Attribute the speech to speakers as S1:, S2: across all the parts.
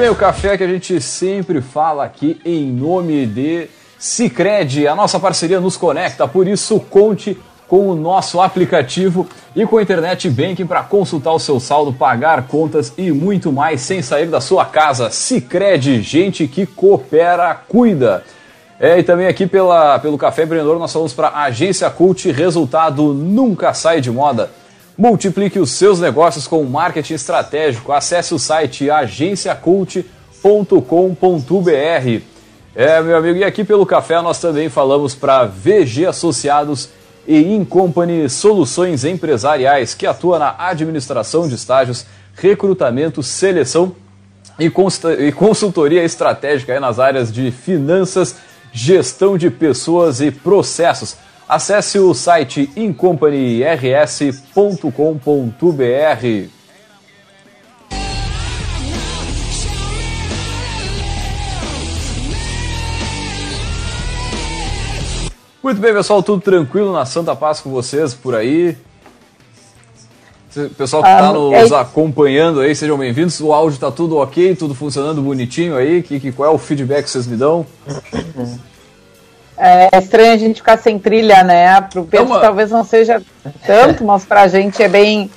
S1: Bem, o café que a gente sempre fala aqui em nome de Cicred, a nossa parceria nos conecta, por isso conte com o nosso aplicativo e com a internet banking para consultar o seu saldo, pagar contas e muito mais sem sair da sua casa. Cicred, gente que coopera, cuida. É, e também aqui pela, pelo Café Empreendedor nós falamos para Agência Cult, resultado nunca sai de moda. Multiplique os seus negócios com marketing estratégico. Acesse o site agenciacult.com.br. É, meu amigo, e aqui pelo café nós também falamos para VG Associados e Incompany Soluções Empresariais, que atua na administração de estágios, recrutamento, seleção e consultoria estratégica nas áreas de finanças, gestão de pessoas e processos. Acesse o site incompanyrs.com.br. Muito bem, pessoal, tudo tranquilo na Santa Paz com vocês por aí? Pessoal que está ah, nos é... acompanhando aí, sejam bem-vindos. O áudio está tudo ok, tudo funcionando bonitinho aí. Que, que, qual é o feedback que vocês me dão?
S2: É estranho a gente ficar sem trilha, né? Pro Pedro é uma... talvez não seja tanto, mas pra gente é bem,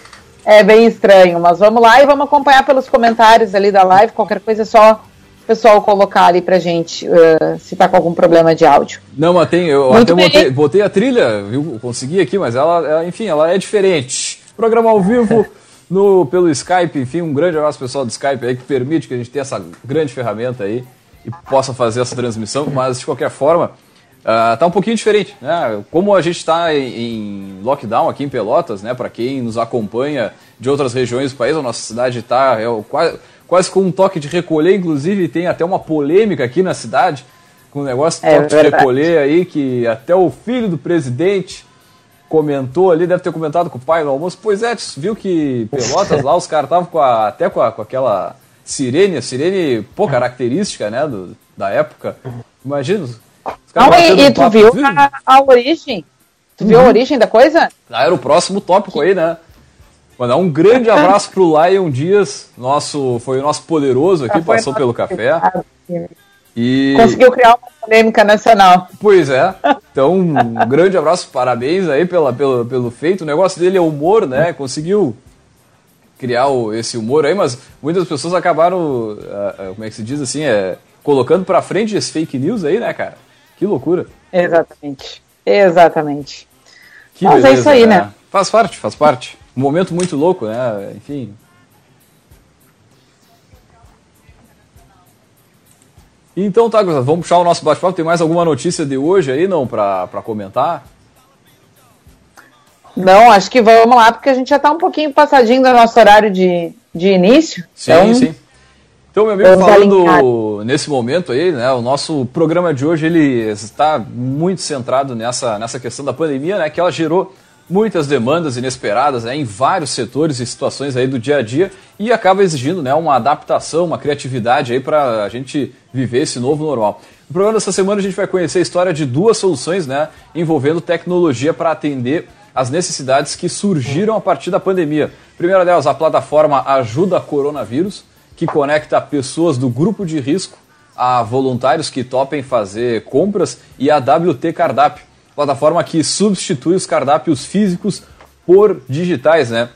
S2: é bem estranho. Mas vamos lá e vamos acompanhar pelos comentários ali da live. Qualquer coisa é só o pessoal colocar ali pra gente uh, se tá com algum problema de áudio.
S1: Não, mas tem, eu Muito até botei, botei, a trilha, viu? Consegui aqui, mas ela, ela, enfim, ela é diferente. Programa ao vivo. No, pelo Skype, enfim, um grande abraço pessoal do Skype aí que permite que a gente tenha essa grande ferramenta aí e possa fazer essa transmissão, mas de qualquer forma, Uh, tá um pouquinho diferente, né? Como a gente está em, lockdown aqui em Pelotas, né? Para quem nos acompanha de outras regiões do país, a nossa cidade está é, quase, quase com um toque de recolher, inclusive tem até uma polêmica aqui na cidade com o negócio de é, toque de recolher aí, que até o filho do presidente comentou ali, deve ter comentado com o pai no almoço, pois é, viu que Pelotas lá os caras estavam com a, até com, a, com aquela sirene, a sirene pô, característica, né, do, da época. Imagina,
S2: não, e, e tu viu a, a, origem? Tu viu a uhum. origem da coisa?
S1: Ah, era o próximo tópico aí, né? Mandar um grande abraço pro Lion Dias, nosso, foi o nosso poderoso aqui, passou pelo café.
S2: E... Conseguiu criar uma polêmica nacional.
S1: Pois é. Então, um grande abraço, parabéns aí pela, pelo, pelo feito. O negócio dele é humor, né? Conseguiu criar o, esse humor aí, mas muitas pessoas acabaram, uh, uh, como é que se diz assim, é, colocando pra frente esse fake news aí, né, cara? Que loucura.
S2: Exatamente. Exatamente.
S1: Que Mas beleza, é isso aí, né? né? Faz parte, faz parte. Um momento muito louco, né? Enfim. Então tá, vamos puxar o nosso bate-papo. Tem mais alguma notícia de hoje aí, não, para comentar?
S2: Não, acho que vamos lá, porque a gente já está um pouquinho passadinho do nosso horário de, de início.
S1: Sim, então, sim. Então, meu amigo, falando nesse momento aí, né, o nosso programa de hoje ele está muito centrado nessa, nessa questão da pandemia, né, que ela gerou muitas demandas inesperadas né, em vários setores e situações aí do dia a dia e acaba exigindo né, uma adaptação, uma criatividade aí para a gente viver esse novo normal. No programa dessa semana a gente vai conhecer a história de duas soluções né, envolvendo tecnologia para atender as necessidades que surgiram a partir da pandemia. A primeira delas, a plataforma Ajuda Coronavírus, que conecta pessoas do grupo de risco a voluntários que topem fazer compras e a WT Cardápio, plataforma que substitui os cardápios físicos por digitais, né?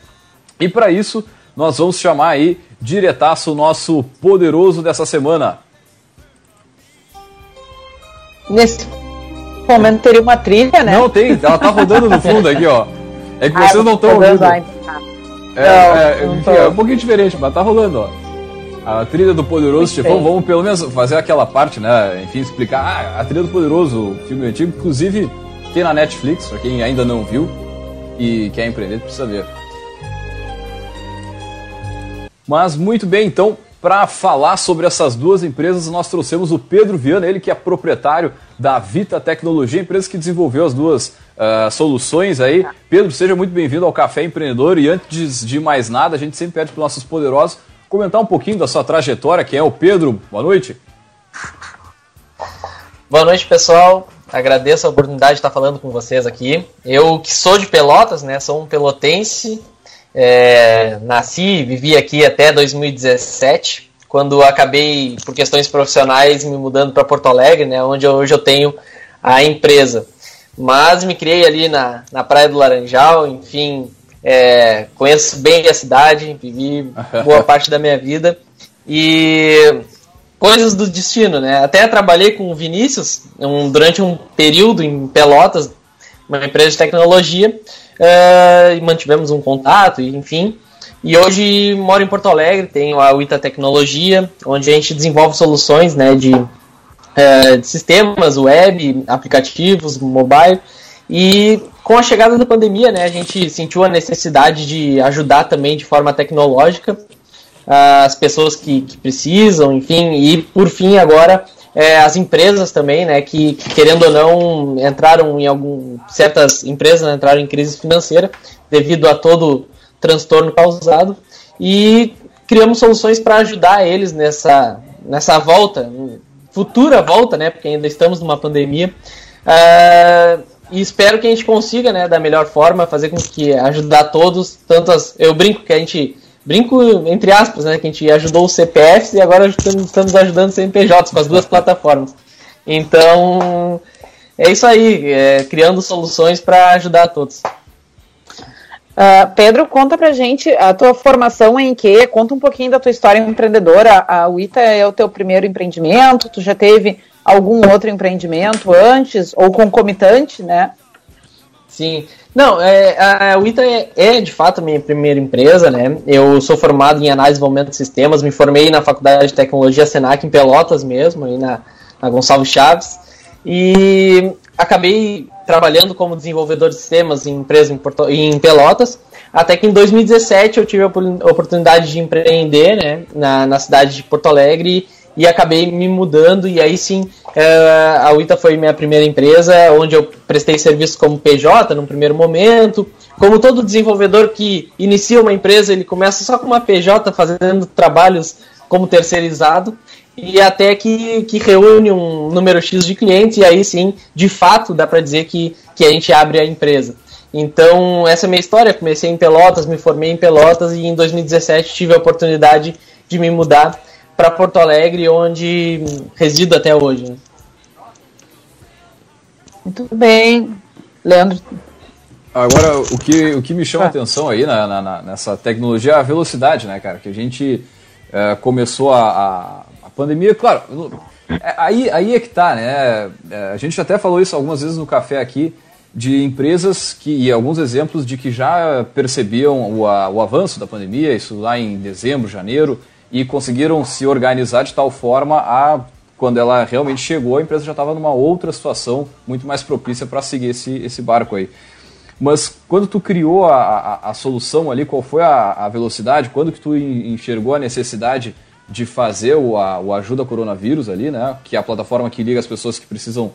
S1: E para isso, nós vamos chamar aí diretaço o nosso poderoso dessa semana.
S2: Nesse momento teria uma trilha, né?
S1: Não tem, ela tá rodando no fundo aqui, ó. É que vocês não estão ouvindo. É, é, é, é um pouquinho diferente, mas tá rolando, ó. A trilha do Poderoso Chefão, vamos pelo menos fazer aquela parte, né? Enfim, explicar ah, a trilha do Poderoso, filme antigo, inclusive tem na Netflix, pra quem ainda não viu e quer empreender, precisa ver. Mas muito bem, então para falar sobre essas duas empresas, nós trouxemos o Pedro Viana, ele que é proprietário da Vita Tecnologia, empresa que desenvolveu as duas uh, soluções aí. Pedro, seja muito bem-vindo ao Café Empreendedor e antes de mais nada, a gente sempre pede para os nossos poderosos comentar um pouquinho da sua trajetória, quem é o Pedro. Boa noite.
S3: Boa noite, pessoal. Agradeço a oportunidade de estar falando com vocês aqui. Eu que sou de Pelotas, né? Sou um pelotense, é, nasci e vivi aqui até 2017, quando acabei, por questões profissionais, me mudando para Porto Alegre, né, onde hoje eu tenho a empresa. Mas me criei ali na, na Praia do Laranjal, enfim, é, conheço bem a cidade, vivi boa parte da minha vida. E coisas do destino, né? Até trabalhei com o Vinícius um, durante um período em Pelotas, uma empresa de tecnologia, uh, e mantivemos um contato, enfim. E hoje moro em Porto Alegre, tenho a Wita Tecnologia, onde a gente desenvolve soluções né, de, uh, de sistemas web, aplicativos, mobile. E com a chegada da pandemia, né, a gente sentiu a necessidade de ajudar também de forma tecnológica as pessoas que, que precisam, enfim, e por fim agora é, as empresas também, né, que, que, querendo ou não entraram em algum certas empresas né, entraram em crise financeira devido a todo transtorno causado e criamos soluções para ajudar eles nessa nessa volta, futura volta, né, porque ainda estamos numa pandemia. Uh, e espero que a gente consiga, né, da melhor forma, fazer com que ajudar todos, tantas, eu brinco que a gente brinco entre aspas, né, que a gente ajudou os CPFs e agora estamos ajudando os CNPJs com as duas plataformas. Então, é isso aí, é, criando soluções para ajudar todos.
S2: Uh, Pedro, conta pra gente a tua formação em que? Conta um pouquinho da tua história empreendedora. A UITA é o teu primeiro empreendimento? Tu já teve algum outro empreendimento antes ou concomitante, né?
S3: Sim. Não, é, a Wita é, é, de fato minha primeira empresa, né? Eu sou formado em análise e desenvolvimento de sistemas, me formei na Faculdade de Tecnologia Senac em Pelotas mesmo, aí na, na Gonçalves Chaves, e acabei trabalhando como desenvolvedor de sistemas em empresa em, Porto, em Pelotas, até que em 2017 eu tive a oportunidade de empreender né, na, na cidade de Porto Alegre e acabei me mudando e aí sim uh, a UITA foi minha primeira empresa onde eu prestei serviço como PJ no primeiro momento. Como todo desenvolvedor que inicia uma empresa ele começa só com uma PJ fazendo trabalhos como terceirizado e até que, que reúne um número X de clientes e aí sim de fato dá para dizer que, que a gente abre a empresa. Então essa é a minha história. Comecei em Pelotas me formei em Pelotas e em 2017 tive a oportunidade de me mudar para Porto Alegre, onde resido até hoje. Né?
S2: Muito bem. Leandro.
S1: Agora, o que, o que me chama ah. atenção aí na, na, nessa tecnologia é a velocidade, né, cara? Que a gente é, começou a, a, a, pandemia, claro, é, aí, aí é que tá, né? É, a gente até falou isso algumas vezes no café aqui, de empresas que, e alguns exemplos de que já percebiam o, a, o avanço da pandemia, isso lá em dezembro, janeiro, e conseguiram se organizar de tal forma a quando ela realmente chegou, a empresa já estava numa outra situação muito mais propícia para seguir esse, esse barco aí. Mas quando tu criou a, a, a solução ali, qual foi a, a, velocidade? Quando que tu enxergou a necessidade de fazer o, o Ajuda Coronavírus ali, né? Que é a plataforma que liga as pessoas que precisam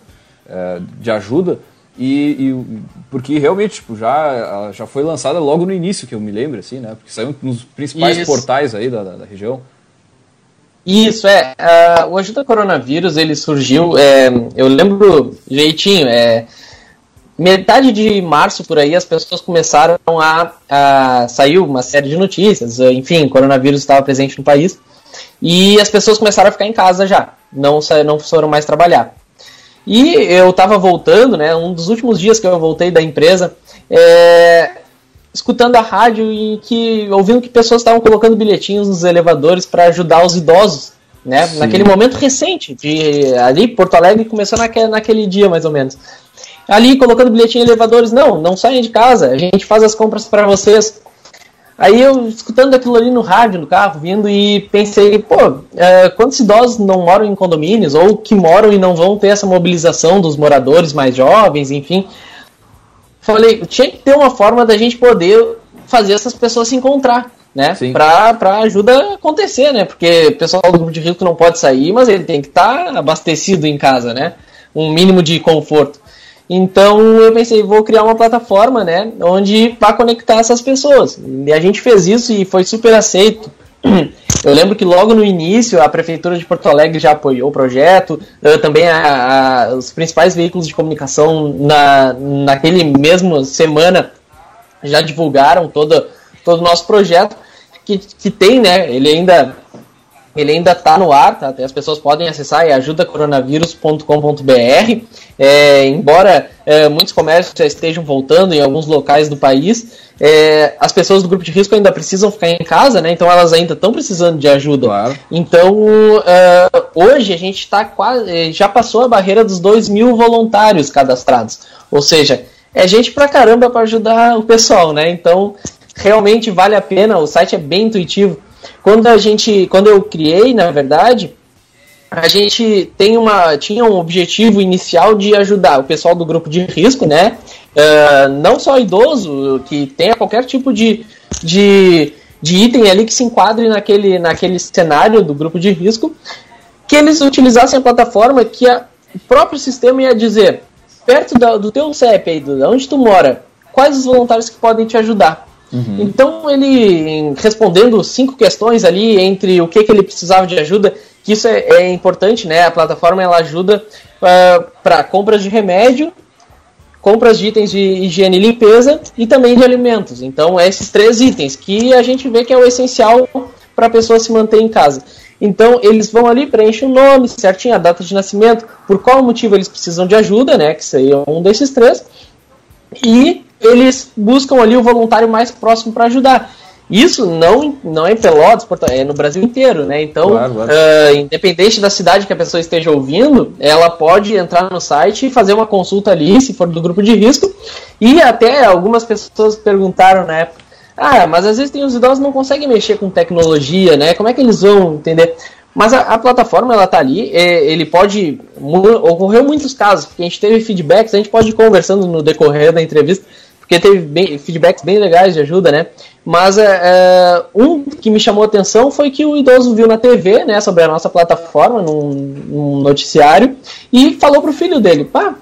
S1: é, de ajuda. E, e, porque realmente tipo, já, já foi lançada logo no início, que eu me lembro, assim, né? Porque saiu nos principais Isso. portais aí da, da, da, região.
S3: Isso, é. Uh, o Ajuda Coronavírus, ele surgiu, é, eu lembro jeitinho, é, metade de março por aí as pessoas começaram a, a saiu uma série de notícias, enfim, coronavírus estava presente no país e as pessoas começaram a ficar em casa já, não não foram mais trabalhar. E eu estava voltando, né? Um dos últimos dias que eu voltei da empresa, é, escutando a rádio e que ouvindo que pessoas estavam colocando bilhetinhos nos elevadores para ajudar os idosos, né? Sim. Naquele momento recente, de ali Porto Alegre começou naquele, naquele dia mais ou menos. Ali colocando bilhetinho em elevadores, não, não saiam de casa, a gente faz as compras para vocês. Aí eu, escutando aquilo ali no rádio, no carro, vindo e pensei, pô, é, quantos idosos não moram em condomínios ou que moram e não vão ter essa mobilização dos moradores mais jovens, enfim. Falei, tinha que ter uma forma da gente poder fazer essas pessoas se encontrar, né? Para pra ajuda acontecer, né? Porque o pessoal do grupo de risco não pode sair, mas ele tem que estar tá abastecido em casa, né? Um mínimo de conforto. Então eu pensei, vou criar uma plataforma, né? Onde para conectar essas pessoas. E a gente fez isso e foi super aceito. Eu lembro que logo no início a Prefeitura de Porto Alegre já apoiou o projeto, também a, a, os principais veículos de comunicação na, naquele mesmo semana já divulgaram todo, todo o nosso projeto, que, que tem, né? Ele ainda ele ainda está no ar, tá? as pessoas podem acessar é ajudacoronavírus.com.br. É, embora é, muitos comércios já estejam voltando em alguns locais do país, é, as pessoas do grupo de risco ainda precisam ficar em casa, né? Então elas ainda estão precisando de ajuda. Claro. Então é, hoje a gente está quase é, já passou a barreira dos 2 mil voluntários cadastrados. Ou seja, é gente pra caramba para ajudar o pessoal, né? Então realmente vale a pena. O site é bem intuitivo. Quando a gente, quando eu criei, na verdade, a gente tem uma, tinha um objetivo inicial de ajudar o pessoal do grupo de risco, né? Uh, não só idoso, que tenha qualquer tipo de, de, de item ali que se enquadre naquele, naquele cenário do grupo de risco, que eles utilizassem a plataforma que a, o próprio sistema ia dizer, perto da, do teu CEP aí, de onde tu mora, quais os voluntários que podem te ajudar. Uhum. Então ele respondendo cinco questões ali entre o que, que ele precisava de ajuda, que isso é, é importante, né? A plataforma ela ajuda uh, ah, para compras de remédio, compras de itens de higiene e limpeza e também de alimentos. Então esses três itens que a gente vê que é o essencial para a pessoa se manter em casa. Então eles vão ali, preenchem o nome, certinho, a data de nascimento, por qual motivo eles precisam de ajuda, né? Que seria um desses três. E eles buscam ali o voluntário mais próximo para ajudar. Isso não, não é em Pelotas, é no Brasil inteiro, né? Então, claro, claro. Uh, independente da cidade que a pessoa esteja ouvindo, ela pode entrar no site e fazer uma consulta ali, se for do grupo de risco. E até algumas pessoas perguntaram na época, ah, mas às vezes tem os idosos que não conseguem mexer com tecnologia, né? Como é que eles vão entender? Mas a, a plataforma ela tá ali, é, ele pode ocorreu muitos casos, porque a gente teve feedbacks, a gente pode ir conversando no decorrer da entrevista porque teve bem, feedbacks bem legais de ajuda, né? Mas é, é, um que me chamou a atenção foi que o idoso viu na TV, né, sobre a nossa plataforma, num, num noticiário, e falou pro filho dele, pá,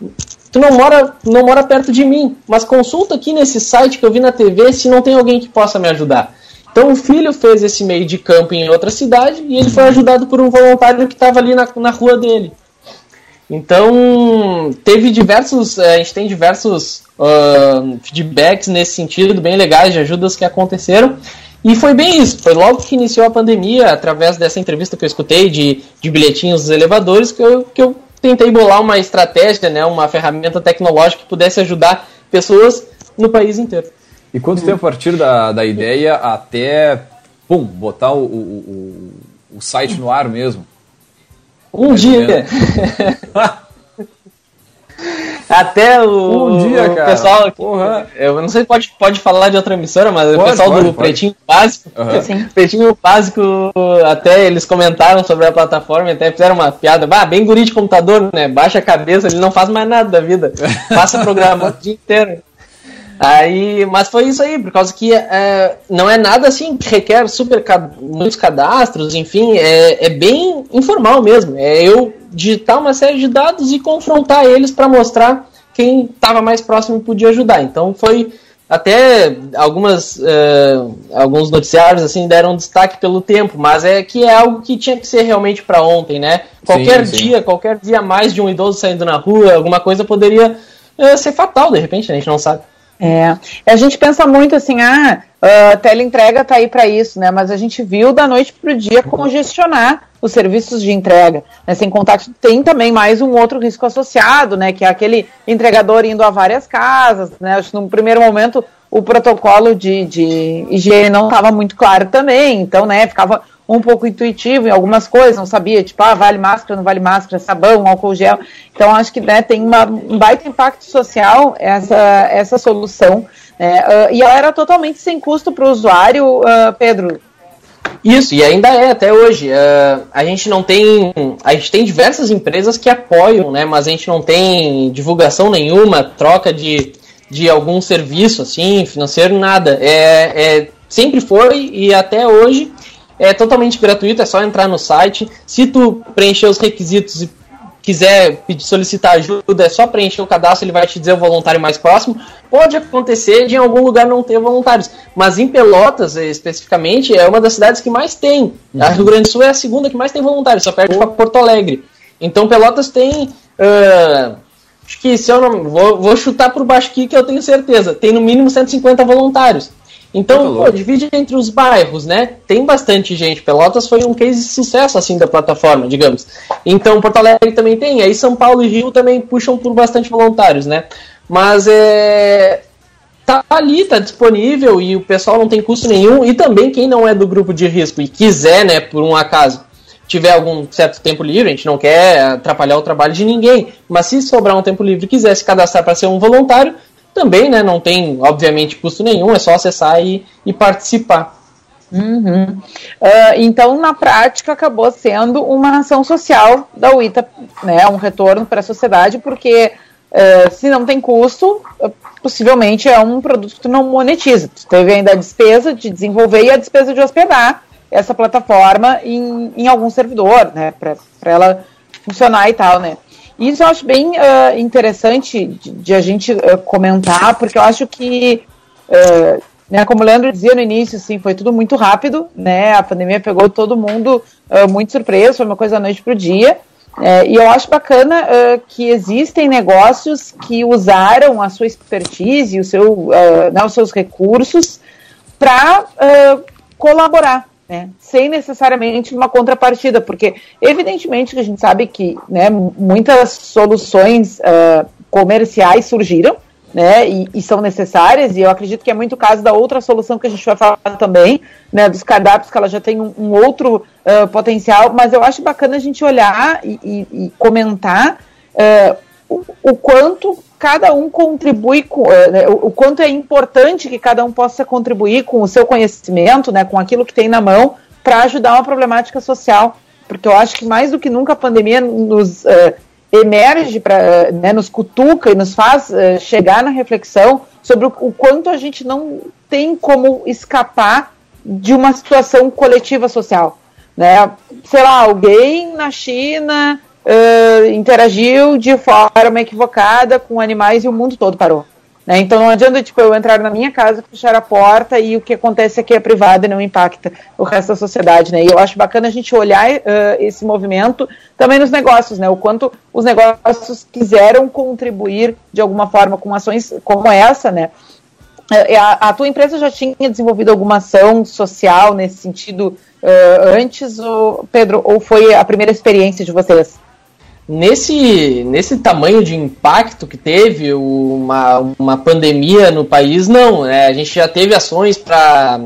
S3: tu não mora, não mora perto de mim, mas consulta aqui nesse site que eu vi na TV se não tem alguém que possa me ajudar. Então o filho fez esse meio de campo em outra cidade e ele foi ajudado por um voluntário que estava ali na, na rua dele. Então, teve diversos, eh, a gente tem diversos uh, feedbacks nesse sentido, bem legais, de ajudas que aconteceram. E foi bem isso, foi logo que iniciou a pandemia, através dessa entrevista que eu escutei de, de bilhetinhos dos elevadores, que eu, que eu tentei bolar uma estratégia, né, uma ferramenta tecnológica que pudesse ajudar pessoas no país inteiro.
S1: E quanto tempo a partir da, da ideia até, pum, botar o, o, o, o site no ar mesmo?
S3: Um dia. Até o,
S1: um dia, o
S3: pessoal. Porra. Eu não sei se pode, pode falar de outra emissora, mas pode, o pessoal pode, do pode. Pretinho Básico. Uhum. Pretinho Básico, até eles comentaram sobre a plataforma, até fizeram uma piada. Bah, bem guri de computador, né? Baixa a cabeça, ele não faz mais nada da vida. Passa programando o dia inteiro. Aí, mas foi isso aí, por causa que é, não é nada assim que requer super muitos cadastros, enfim, é, é bem informal mesmo. É eu digitar uma série de dados e confrontar eles para mostrar quem estava mais próximo e podia ajudar. Então foi até algumas uh, alguns noticiários assim deram destaque pelo tempo, mas é que é algo que tinha que ser realmente para ontem, né? Qualquer sim, sim. dia, qualquer dia mais de um idoso saindo na rua, alguma coisa poderia uh, ser fatal de repente, né? a gente não sabe.
S2: É. A gente pensa muito assim, ah, a teleentrega tá aí para isso, né? Mas a gente viu da noite pro dia congestionar os serviços de entrega. Né? Sem contar que tem também mais um outro risco associado, né? Que é aquele entregador indo a várias casas, né? Acho que no primeiro momento o protocolo de, de higiene não estava muito claro também, então, né, ficava um pouco intuitivo em algumas coisas, não sabia, tipo, ah, vale máscara, não vale máscara, sabão, álcool gel. Então, acho que né, tem uma, um baita impacto social essa, essa solução. Né? Uh, e ela era totalmente sem custo para o usuário, uh, Pedro.
S3: Isso, e ainda é até hoje. Uh, a gente não tem. A gente tem diversas empresas que apoiam, né? Mas a gente não tem divulgação nenhuma, troca de, de algum serviço, assim, financeiro, nada. É, é sempre foi e até hoje é totalmente gratuito, é só entrar no site. Se tu preencher os requisitos e quiser pedir, solicitar ajuda, é só preencher o cadastro, ele vai te dizer o voluntário mais próximo. Pode acontecer de em algum lugar não ter voluntários, mas em Pelotas, especificamente, é uma das cidades que mais tem. Uhum. A Rio Grande do Sul é a segunda que mais tem voluntários, só perde para Porto Alegre. Então Pelotas tem. Uh, acho que se eu não. Vou, vou chutar por baixo aqui que eu tenho certeza. Tem no mínimo 150 voluntários. Então, pô, divide entre os bairros, né? Tem bastante gente. Pelotas foi um case de sucesso, assim, da plataforma, digamos. Então, Porto Alegre também tem. Aí São Paulo e Rio também puxam por bastante voluntários, né? Mas é. Tá ali, tá disponível e o pessoal não tem custo nenhum. E também quem não é do grupo de risco e quiser, né, por um acaso, tiver algum certo tempo livre, a gente não quer atrapalhar o trabalho de ninguém, mas se sobrar um tempo livre e quiser se cadastrar para ser um voluntário, também, né, não tem, obviamente, custo nenhum, é só acessar e, e participar.
S2: Uhum. Uh, então, na prática, acabou sendo uma ação social da UITA, né, um retorno para a sociedade, porque uh, se não tem custo, uh, possivelmente é um produto que tu não monetiza. Tu teve ainda a despesa de desenvolver e a despesa de hospedar essa plataforma em, em algum servidor, né, para ela funcionar e tal, né. Isso eu acho bem uh, interessante de, de, a gente uh, comentar, porque eu acho que, uh, né, como o Leandro dizia no início, assim, foi tudo muito rápido, né? A pandemia pegou todo mundo muito surpreso, foi uma coisa da noite para o dia. e eu acho bacana que existem negócios que usaram a sua expertise, o seu, né, os seus recursos para colaborar né, sem necessariamente uma contrapartida, porque evidentemente que a gente sabe que né, muitas soluções uh, comerciais surgiram, né, e, e, são necessárias, e eu acredito que é muito o caso da outra solução que a gente vai falar também, né, dos cardápios, que ela já tem um, um outro uh, potencial, mas eu acho bacana a gente olhar e, e, e comentar uh, o, o, quanto cada um contribui com uh, né, o, quanto é importante que cada um possa contribuir com o seu conhecimento, né, com aquilo que tem na mão, para ajudar uma problemática social. Porque eu acho que mais do que nunca a pandemia nos uh, emerge, pra, uh, né, nos cutuca e nos faz chegar na reflexão sobre o, o quanto a gente não tem como escapar de uma situação coletiva social. Né? Sei lá, alguém na China uh, interagiu de forma equivocada com animais e o mundo todo parou. Né? Então não adianta tipo, eu entrar na minha casa, fechar a porta e o que acontece aqui é privado e não impacta o resto da sociedade. Né? E eu acho bacana a gente olhar uh, esse movimento também nos negócios, né? o quanto os negócios quiseram contribuir de alguma forma com ações como essa, né? A, a, tua empresa já tinha desenvolvido alguma ação social nesse sentido uh, antes, ou, Pedro, ou foi a primeira experiência de vocês?
S3: Nesse, nesse tamanho de impacto que teve uma, uma pandemia no país, não. Né? A gente já teve ações para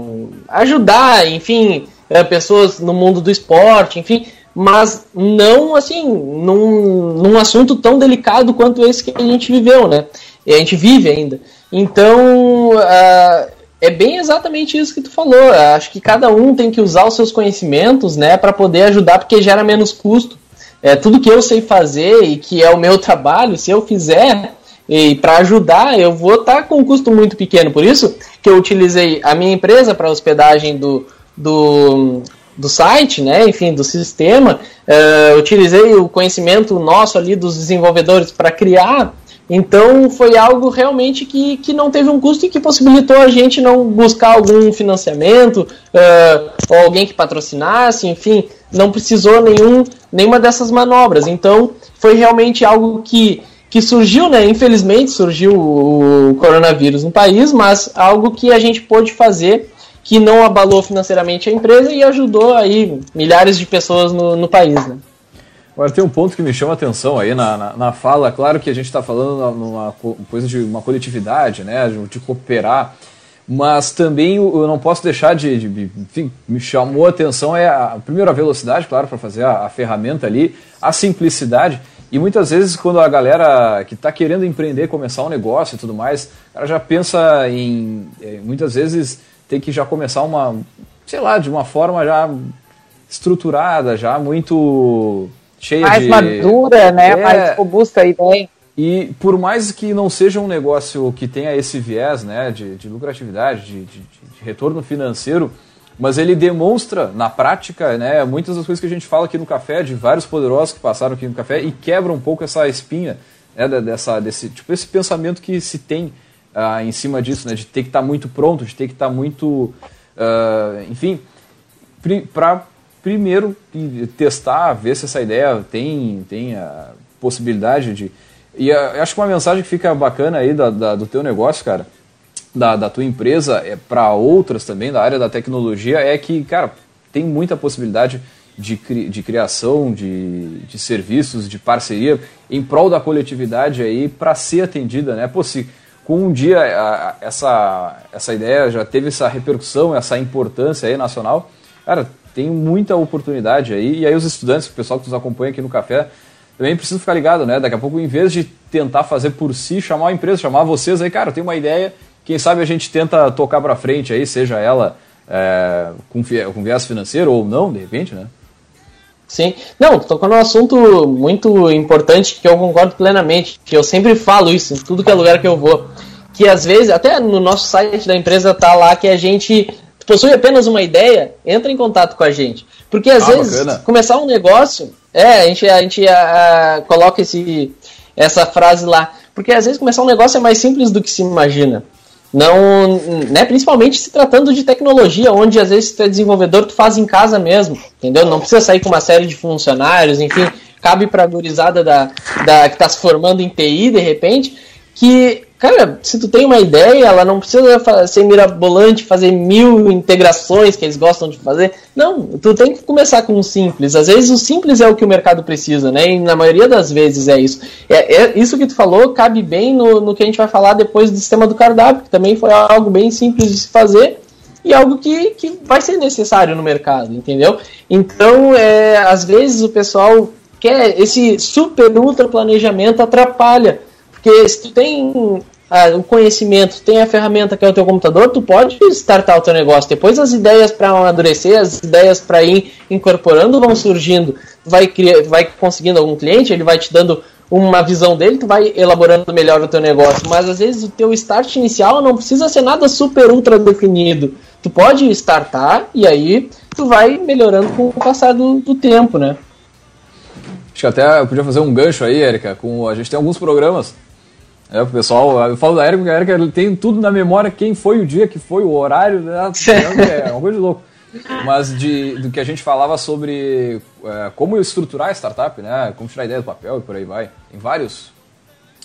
S3: ajudar, enfim, é, pessoas no mundo do esporte, enfim, mas não assim, num, num assunto tão delicado quanto esse que a gente viveu, né? E a gente vive ainda. Então, uh, é bem exatamente isso que tu falou. Acho que cada um tem que usar os seus conhecimentos, né, para poder ajudar, porque gera menos custo é, tudo que eu sei fazer e que é o meu trabalho, se eu fizer e para ajudar, eu vou estar tá com um custo muito pequeno. Por isso que eu utilizei a minha empresa para hospedagem do, do, do site, né? enfim, do sistema. Uh, utilizei o conhecimento nosso ali dos desenvolvedores para criar então foi algo realmente que, que não teve um custo e que possibilitou a gente não buscar algum financiamento uh, ou alguém que patrocinasse, enfim, não precisou nenhum, nenhuma dessas manobras. Então foi realmente algo que, que surgiu, né? Infelizmente surgiu o coronavírus no país, mas algo que a gente pôde fazer que não abalou financeiramente a empresa e ajudou aí milhares de pessoas no, no país, né?
S1: Agora tem um ponto que me chama a atenção aí na, na, na fala. Claro que a gente está falando numa coisa de uma coletividade, né, de, de, cooperar, mas também eu não posso deixar de, de enfim, me chamou a atenção é a, a velocidade, claro, para fazer a, a, ferramenta ali, a simplicidade e muitas vezes quando a galera que está querendo empreender, começar um negócio e tudo mais, ela já pensa em é, muitas vezes ter que já começar uma, sei lá, de uma forma já estruturada, já muito cheia
S2: mais
S1: de...
S2: madura, né? É... Mais robusta a ideia.
S1: E por mais que não seja um negócio que tenha esse viés né, de, de lucratividade, de, de, de, retorno financeiro, mas ele demonstra na prática né, muitas das coisas que a gente fala aqui no café, de vários poderosos que passaram aqui no café, e quebra um pouco essa espinha, né, dessa, desse, tipo, esse pensamento que se tem uh, em cima disso, né, de ter que estar tá muito pronto, de ter que estar tá muito. Uh, enfim, para primeiro testar, ver se essa ideia tem, tem a possibilidade de e uh, eu acho que uma mensagem que fica bacana aí da, da do teu negócio, cara, da, da tua empresa, é, para outras também da área da tecnologia, é que, cara, tem muita possibilidade de, cri, de criação de, de serviços, de parceria em prol da coletividade aí para ser atendida, né? Pô, se com um dia a, essa, essa ideia já teve essa repercussão, essa importância aí nacional, cara, tem muita oportunidade aí. E aí os estudantes, o pessoal que nos acompanha aqui no café, também precisa ficar ligado, né? Daqui a pouco, em vez de tentar fazer por si, chamar a empresa, chamar vocês aí, cara, eu tenho uma ideia, quem sabe a gente tenta tocar para frente aí, seja ela é, com, com viés financeiro ou não, de repente, né?
S3: Sim. Não, tocou num assunto muito importante que eu concordo plenamente, que eu sempre falo isso em tudo que é lugar que eu vou. Que às vezes, até no nosso site da empresa tá lá que a gente possui apenas uma ideia, entra em contato com a gente. Porque às ah, vezes bacana. começar um negócio é, a gente, a gente a, a, coloca esse, essa frase lá. Porque às vezes começar um negócio é mais simples do que se imagina. Não, né, principalmente se tratando de tecnologia, onde às vezes tu é desenvolvedor, tu faz em casa mesmo, entendeu? Não precisa sair com uma série de funcionários, enfim, cabe para a gurizada da, da, que está se formando em TI, de repente, que Cara, se tu tem uma ideia, ela não precisa ser mirabolante, fazer mil integrações que eles gostam de fazer. Não, tu tem que começar com o simples. Às vezes o simples é o que o mercado precisa, né? E na maioria das vezes é isso. É, é isso que tu falou cabe bem no, no que a gente vai falar depois do sistema do cardápio, que também foi algo bem simples de se fazer e algo que, que vai ser necessário no mercado, entendeu? Então, é, às vezes o pessoal quer esse super ultra planejamento atrapalha. Porque se tu tem o conhecimento, tem a ferramenta que é o teu computador, tu pode startar o teu negócio. Depois as ideias para amadurecer, as ideias para ir incorporando vão surgindo. Vai, criar, vai conseguindo algum cliente, ele vai te dando uma visão dele, tu vai elaborando melhor o teu negócio. Mas às vezes o teu start inicial não precisa ser nada super ultra definido. Tu pode startar e aí tu vai melhorando com o passar do, do tempo, né?
S1: Acho que até eu podia fazer um gancho aí, Erika, com a gente tem alguns programas é, o pessoal, eu falo da Érica, porque a Érica tem tudo na memória, quem foi o dia, que foi o horário, né? é uma coisa de louco. Mas de, do que a gente falava sobre é, como estruturar a startup, né? Como tirar a ideia do papel e por aí vai. Tem vários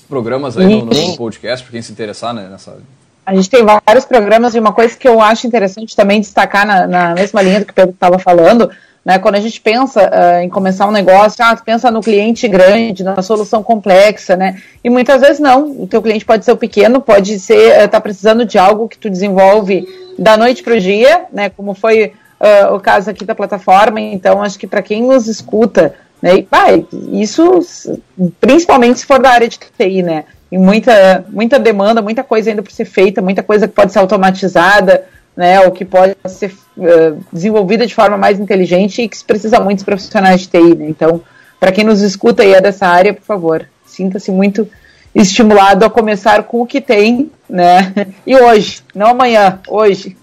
S1: programas aí no, no podcast, para quem se interessar né, nessa.
S2: A gente tem vários programas e uma coisa que eu acho interessante também destacar na, na mesma linha do que o Pedro estava falando, né, quando a gente pensa uh, em começar um negócio, ah, pensa no cliente grande, na solução complexa, né? E muitas vezes não. O teu cliente pode ser o pequeno, pode ser estar uh, tá precisando de algo que tu desenvolve da noite para o dia, né? Como foi uh, o caso aqui da plataforma. Então, acho que para quem nos escuta, né? E, isso principalmente se for da área de TI, né? E muita, muita demanda, muita coisa ainda para ser feita, muita coisa que pode ser automatizada né, ou que pode ser uh, desenvolvida de forma mais inteligente e que se precisa muitos profissionais de TI. Né? Então, para quem nos escuta e é dessa área, por favor, sinta-se muito estimulado a começar com o que tem, né? E hoje, não amanhã, hoje.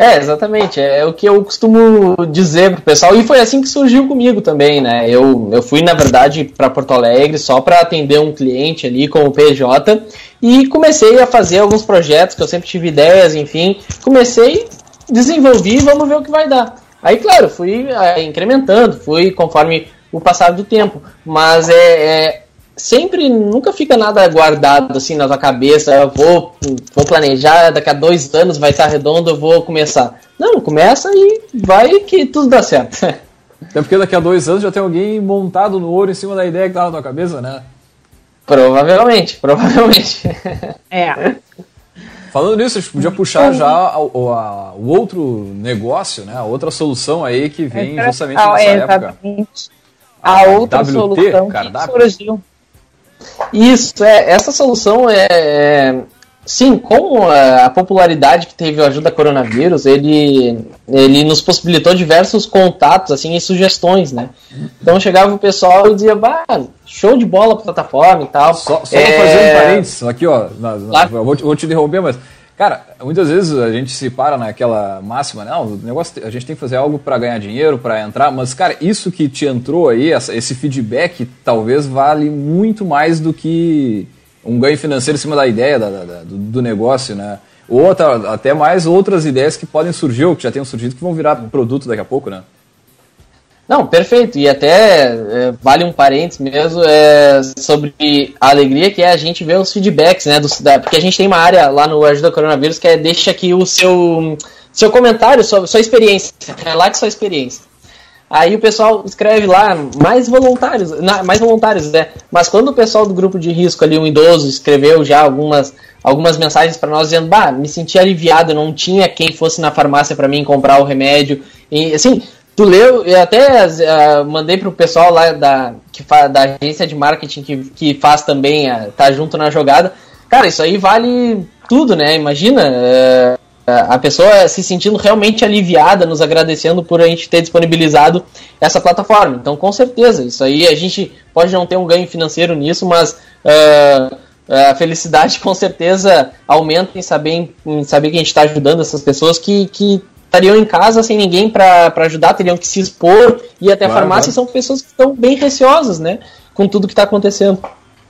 S3: É, exatamente. É, é o que eu costumo dizer pro pessoal. E foi assim que surgiu comigo também, né? Eu, eu fui, na verdade, para Porto Alegre só para atender um cliente ali com o PJ e comecei a fazer alguns projetos que eu sempre tive ideias, enfim. Comecei, desenvolvi vamos ver o que vai dar. Aí, claro, fui é, incrementando, fui conforme o passar do tempo. Mas é, é sempre nunca fica nada guardado assim na tua cabeça. Eu vou, vou planejar, daqui a dois anos vai estar redondo, eu vou começar. Não, começa e vai que tudo dá certo.
S1: Até porque daqui a dois anos já tem alguém montado no ouro em cima da ideia que tá na tua cabeça, né?
S3: Provavelmente, provavelmente.
S2: É.
S1: Falando nisso, a gente podia puxar já o, a, o outro negócio, né? A outra solução aí que vem é, justamente nessa é, época.
S2: A, a outra WT, solução
S3: cardápio. que surgiu isso, é, essa solução é, é, Sim, com a popularidade que teve o Ajuda Coronavírus, ele, ele nos possibilitou diversos contatos assim, e sugestões, né? Então chegava o pessoal e dizia, bah, show de bola pra plataforma e tal.
S1: Só, só é... fazer um parênteses aqui, ó, na, na, claro. vou, te, vou te interromper, mas Cara, muitas vezes a gente se para naquela máxima, não, o negócio, a gente tem que fazer algo para ganhar dinheiro, para entrar, mas, cara, isso que te entrou aí, essa, esse feedback, talvez vale muito mais do que um ganho financeiro em cima da ideia da, da, do, do, negócio, né? Ou até mais outras ideias que podem surgir, ou que já tenham surgido, que vão virar produto daqui a pouco, né?
S3: Não, perfeito. E até é, vale um parênteses mesmo é, sobre a alegria que é a gente ver os feedbacks, né? Do, da, porque a gente tem uma área lá no Ajuda Coronavírus que é deixa aqui o seu, seu comentário, sua, sua experiência. É lá que sua experiência. Aí o pessoal escreve lá, mais voluntários, mais voluntários, né? Mas quando o pessoal do grupo de risco ali, um idoso, escreveu já algumas, algumas mensagens para nós dizendo, bah, me senti aliviado, não tinha quem fosse na farmácia para mim comprar o remédio. E assim, tu leu, eu até uh, mandei pro pessoal lá da, que fa, da agência de marketing que, que faz também, uh, tá junto na jogada. Cara, isso aí vale tudo, né? Imagina. Uh, a pessoa se sentindo realmente aliviada, nos agradecendo por a gente ter disponibilizado essa plataforma. Então, com certeza, isso aí a gente pode não ter um ganho financeiro nisso, mas uh, a felicidade com certeza aumenta em saber, em saber que a gente está ajudando essas pessoas que, que estariam em casa sem ninguém para ajudar, teriam que se expor, ir até claro, a farmácia, claro. e são pessoas que estão bem receosas, né, com tudo que está acontecendo.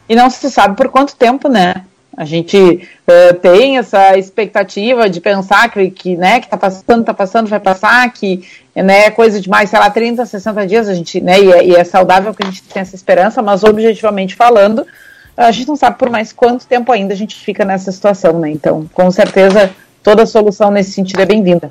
S2: E não se sabe por quanto tempo, né? A gente uh, tem essa expectativa de pensar que, que né, que tá passando, tá passando, vai passar, que né, é coisa de mais, sei lá, 30, 60 dias, a gente, né, e é, e é saudável que a gente tenha essa esperança, mas objetivamente falando, a gente não sabe por mais quanto tempo ainda a gente fica nessa situação, né? Então, com certeza, toda solução nesse sentido é bem-vinda.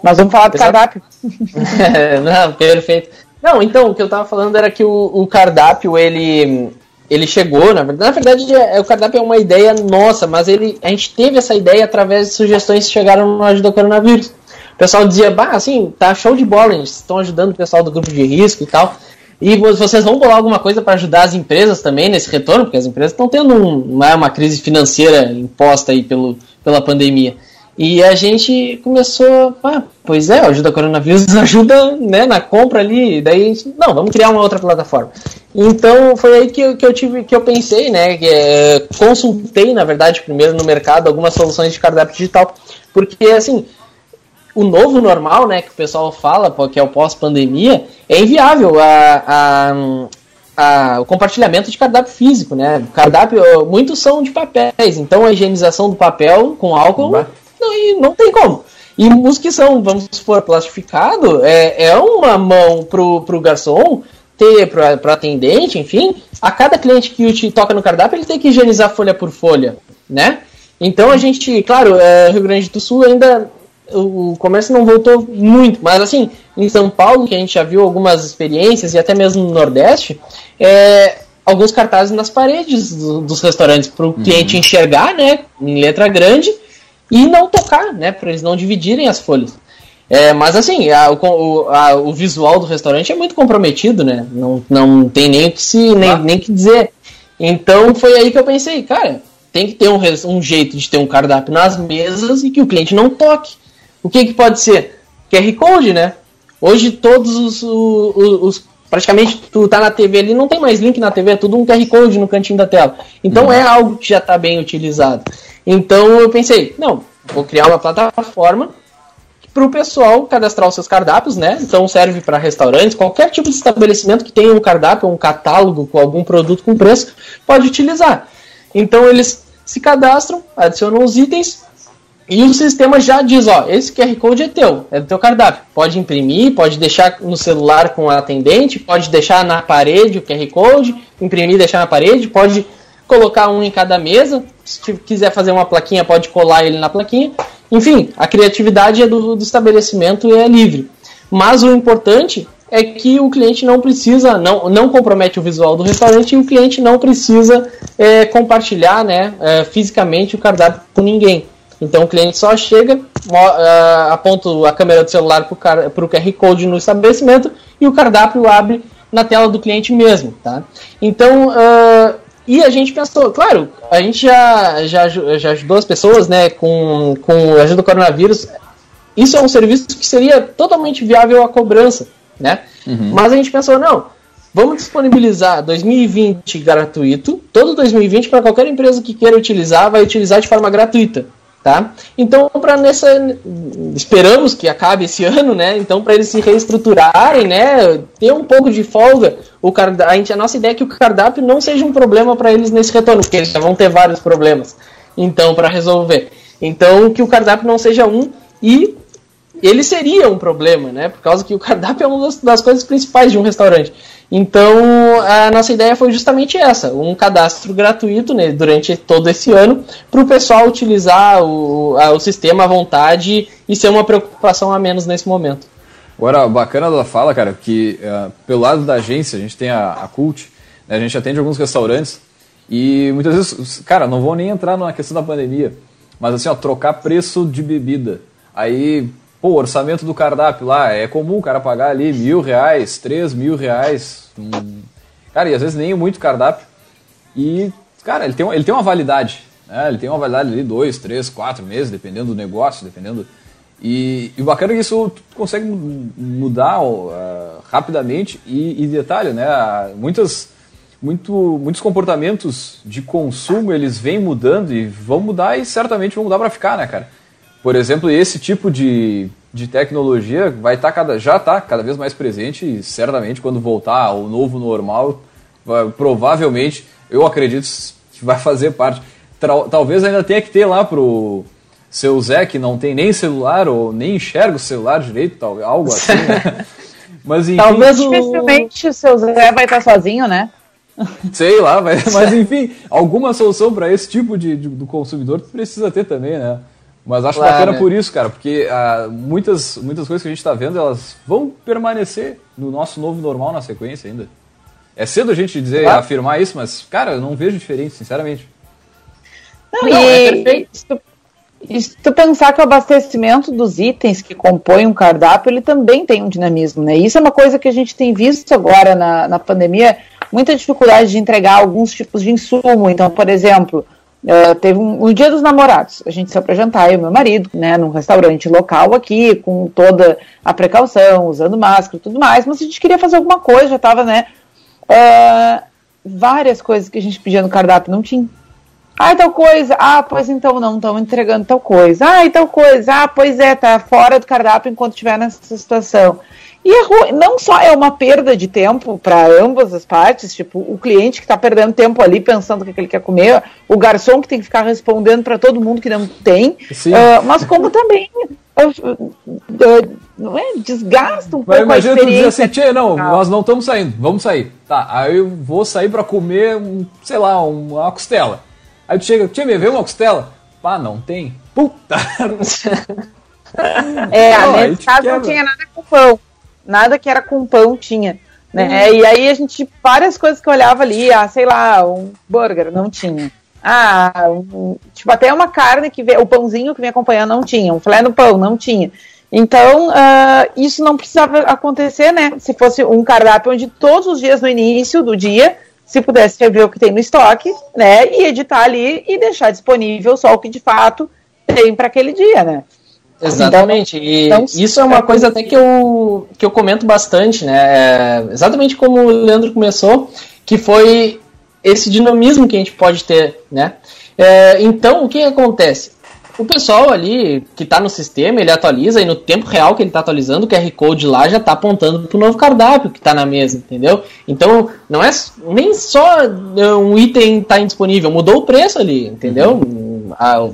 S2: Mas vamos falar do Exato. cardápio.
S3: não, perfeito. Não, então, o que eu estava falando era que o, o cardápio, ele ele chegou, na verdade, na verdade é, o cardápio é uma ideia nossa, mas ele, a gente teve essa ideia através de sugestões que chegaram no Ajuda Coronavírus. O pessoal dizia, bah, assim, tá show de bola, estão ajudando o pessoal do grupo de risco e tal. E vocês vão bolar alguma coisa para ajudar as empresas também nesse retorno, porque as empresas estão tendo um, uma, uma crise financeira imposta aí pelo, pela pandemia. E a gente começou, ah, pois é, ajuda coronavírus, ajuda né, na compra ali, daí a gente, não, vamos criar uma outra plataforma. Então foi aí que eu, que eu tive, que eu pensei, né, que, é, consultei, na verdade, primeiro no mercado algumas soluções de cardápio digital, porque assim, o novo normal, né, que o pessoal fala, que é o pós-pandemia, é inviável a, a, a, o compartilhamento de cardápio físico, né? Cardápio, muitos são de papéis, então a higienização do papel com álcool não, e não tem como. E os que são, vamos supor, plastificado, é, é uma mão pro, pro garçom ter para atendente, enfim, a cada cliente que te toca no cardápio, ele tem que higienizar folha por folha, né? Então a gente, claro, é, Rio Grande do Sul ainda o comércio não voltou muito, mas assim, em São Paulo, que a gente já viu algumas experiências, e até mesmo no Nordeste, é, alguns cartazes nas paredes do, dos restaurantes para o uhum. cliente enxergar, né, em letra grande, e não tocar, né, para eles não dividirem as folhas. É, mas assim, a, o, a, o visual do restaurante é muito comprometido, né? Não, não tem nem o que se nem, nem que dizer. Então foi aí que eu pensei, cara, tem que ter um, um jeito de ter um cardápio nas mesas e que o cliente não toque. O que, que pode ser? QR Code, né? Hoje todos os, os, os, praticamente tu tá na TV ali, não tem mais link na TV, é tudo um QR Code no cantinho da tela. Então uhum. é algo que já está bem utilizado. Então eu pensei, não, vou criar uma plataforma para o pessoal cadastrar os seus cardápios, né? Então serve para restaurantes, qualquer tipo de estabelecimento que tenha um cardápio, um catálogo com algum produto com preço, pode utilizar. Então eles se cadastram, adicionam os itens e o sistema já diz, ó, esse QR Code é teu, é do teu cardápio. Pode imprimir, pode deixar no celular com a atendente, pode deixar na parede o QR Code, imprimir e deixar na parede, pode colocar um em cada mesa. Se quiser fazer uma plaquinha, pode colar ele na plaquinha. Enfim, a criatividade é do, do estabelecimento e é livre. Mas o importante é que o cliente não precisa, não, não compromete o visual do restaurante e o cliente não precisa é, compartilhar né, é, fisicamente o cardápio com ninguém. Então o cliente só chega, uh, aponta a câmera do celular para o QR Code no estabelecimento e o cardápio abre na tela do cliente mesmo. Tá? Então uh, E a gente pensou, claro, a gente já, já, já ajudou as pessoas, né, com, com a ajuda do coronavírus. Isso é um serviço que seria totalmente viável a cobrança, né? Uhum. Mas a gente pensou, não, vamos disponibilizar 2020 gratuito, todo 2020 para qualquer empresa que queira utilizar, vai utilizar de forma gratuita. Tá? Então, para nessa esperamos que acabe esse ano, né? Então, para eles se reestruturarem, né, ter um pouco de folga, o a, gente, a nossa ideia é que o cardápio não seja um problema para eles nesse retorno, porque eles já vão ter vários problemas. Então, para resolver. Então, que o cardápio não seja um e ele seria um problema, né? Por causa que o cardápio é uma das coisas principais de um restaurante. Então, a nossa ideia foi justamente essa: um cadastro gratuito né, durante todo esse ano, para o pessoal utilizar o, a, o sistema à vontade e ser uma preocupação a menos nesse momento.
S1: Agora, bacana da fala, cara, que uh, pelo lado da agência, a gente tem a, a Cult, né, a gente atende alguns restaurantes e muitas vezes, cara, não vou nem entrar na questão da pandemia, mas assim, ó, trocar preço de bebida. Aí, Pô, o orçamento do cardápio lá, é comum o cara pagar ali mil reais, três mil reais. Hum, cara, e às vezes nem muito cardápio. E, cara, ele tem, ele tem uma validade. Né? Ele tem uma validade ali, dois, três, quatro meses, dependendo do negócio, dependendo. E, e o bacana é que isso tu consegue mudar uh, rapidamente. E, e, detalhe, né? Muitas, muito, muitos comportamentos de consumo eles vêm mudando e vão mudar e certamente vão mudar para ficar, né, cara? Por exemplo, esse tipo de, de tecnologia vai estar tá cada, já está cada vez mais presente e certamente quando voltar ao novo normal, vai, provavelmente, eu acredito que vai fazer parte. Talvez ainda tenha que ter lá pro seu Zé que não tem nem celular ou nem enxerga o celular direito, tal, algo assim. Né?
S2: Mas enfim, talvez dificilmente o seu Zé vai estar sozinho, né?
S1: Sei lá, mas, mas enfim, alguma solução para esse tipo de, de, do consumidor precisa ter também, né? Mas acho claro, bacana né? por isso, cara, porque ah, muitas, muitas coisas que a gente está vendo, elas vão permanecer no nosso novo normal na sequência ainda. É cedo a gente dizer, claro. afirmar isso, mas, cara, eu não vejo diferença, sinceramente.
S2: Não, não é perfeito. Se tu, se tu pensar que o abastecimento dos itens que compõem um cardápio, ele também tem um dinamismo, né? Isso é uma coisa que a gente tem visto agora na, na pandemia, muita dificuldade de entregar alguns tipos de insumo. Então, por exemplo, Uh, teve um, um, dia dos namorados, a gente saiu para jantar, eu e meu marido, né, num restaurante local aqui, com toda a precaução, usando máscara e tudo mais, mas a gente queria fazer alguma coisa, já tava, né, uh, várias coisas que a gente pedia no cardápio, não tinha. Ah, tal coisa, ah, pois então não, estão entregando tal coisa, ah, tal coisa, ah, pois é, tá fora do cardápio enquanto estiver nessa situação. E é ruim, não só é uma perda de tempo para ambas as partes, tipo, o cliente que está perdendo tempo ali pensando o que, ele quer comer, o garçom que tem que ficar respondendo para todo mundo que não tem, uh, mas como também uh, uh, não é, desgasta um mas pouco a experiência.
S1: Assim, Tchê, não, nós não estamos saindo, vamos sair. Tá, aí eu vou sair para comer, um, sei lá, uma costela. Aí tu chega, Tchê, me vê uma costela? Pá, não tem. Puta!
S2: é, oh, nesse caso não tinha nada com pão nada que era com pão tinha. Né? Uhum. E aí a gente, várias coisas que eu olhava ali, ah, sei lá, um burger, não tinha. Ah, um, tipo, até uma carne que veio, o pãozinho que me acompanhando não tinha, um filé no pão, não tinha. Então, uh, isso não precisava acontecer, né? Se fosse um cardápio onde todos os dias no início do dia, se pudesse ver o que tem no estoque, né? E editar ali e deixar disponível só o que de fato tem para aquele dia, né?
S3: Exatamente. E então, isso é uma coisa até que eu, que eu comento bastante, né? É exatamente como o Leandro começou, que foi esse dinamismo que a gente pode ter, né? É, então, o que acontece? O pessoal ali que está no sistema, ele atualiza e no tempo real que ele está atualizando, o QR Code lá já está apontando para o novo cardápio que está na mesa, entendeu? Então, não é nem só um item está indisponível, mudou o preço ali, entendeu? Uhum. A,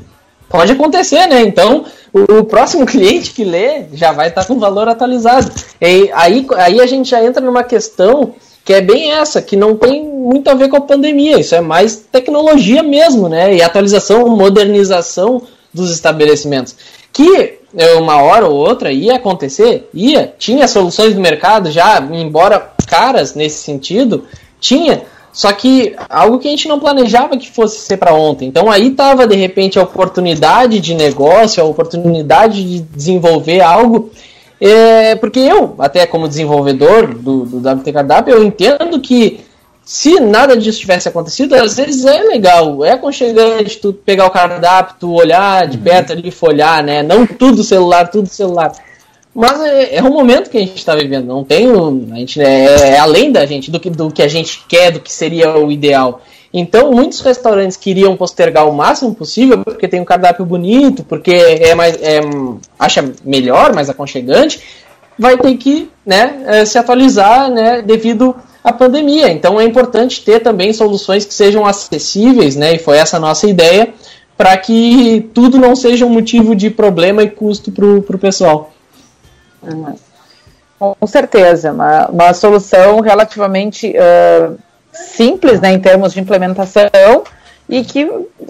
S3: pode acontecer, né? Então, o, próximo cliente que lê já vai estar com o valor atualizado. E aí, aí a gente já entra numa questão que é bem essa, que não tem muito a ver com a pandemia, isso é mais tecnologia mesmo, né? E atualização, modernização dos estabelecimentos. Que é, uma hora ou outra ia acontecer, ia, tinha soluções do mercado já, embora caras nesse sentido, tinha, só que algo que a gente não planejava que fosse ser para ontem. Então aí estava de repente a oportunidade de negócio, a oportunidade de desenvolver algo. É, porque eu, até como desenvolvedor do, do WT Cardápio, eu entendo que se nada disso tivesse acontecido, às vezes é legal, é aconchegante tu pegar o cardápio, tu olhar de uhum. perto ali, folhar, né? Não tudo celular, tudo celular. Mas é, é um momento que a gente está vivendo, não tem. A gente, é, é, além da gente, do que, do que a gente quer, do que seria o ideal. Então, muitos restaurantes queriam postergar o máximo possível, porque tem um cardápio bonito, porque é mais, é, acha melhor, mais aconchegante, vai ter que né, é, se atualizar né, devido à pandemia. Então, é importante ter também soluções que sejam acessíveis, né, e foi essa a nossa ideia, para que tudo não seja um motivo de problema e custo para o pessoal.
S2: Uhum. Com certeza, uma, uma solução relativamente uh, simples né, em termos de implementação e que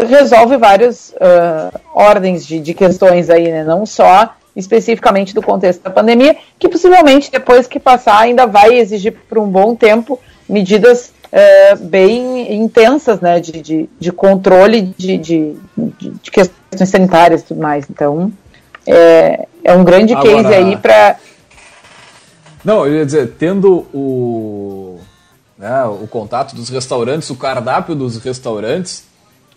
S2: resolve várias uh, ordens de, de, questões aí, né, não só especificamente do contexto da pandemia, que possivelmente depois que passar ainda vai exigir por um bom tempo medidas uh, bem intensas né, de, de, de controle de, de, de, questões sanitárias e tudo mais. Então, é, é um grande Agora, case aí para.
S1: Não, eu ia dizer, tendo o né, o contato dos restaurantes, o cardápio dos restaurantes,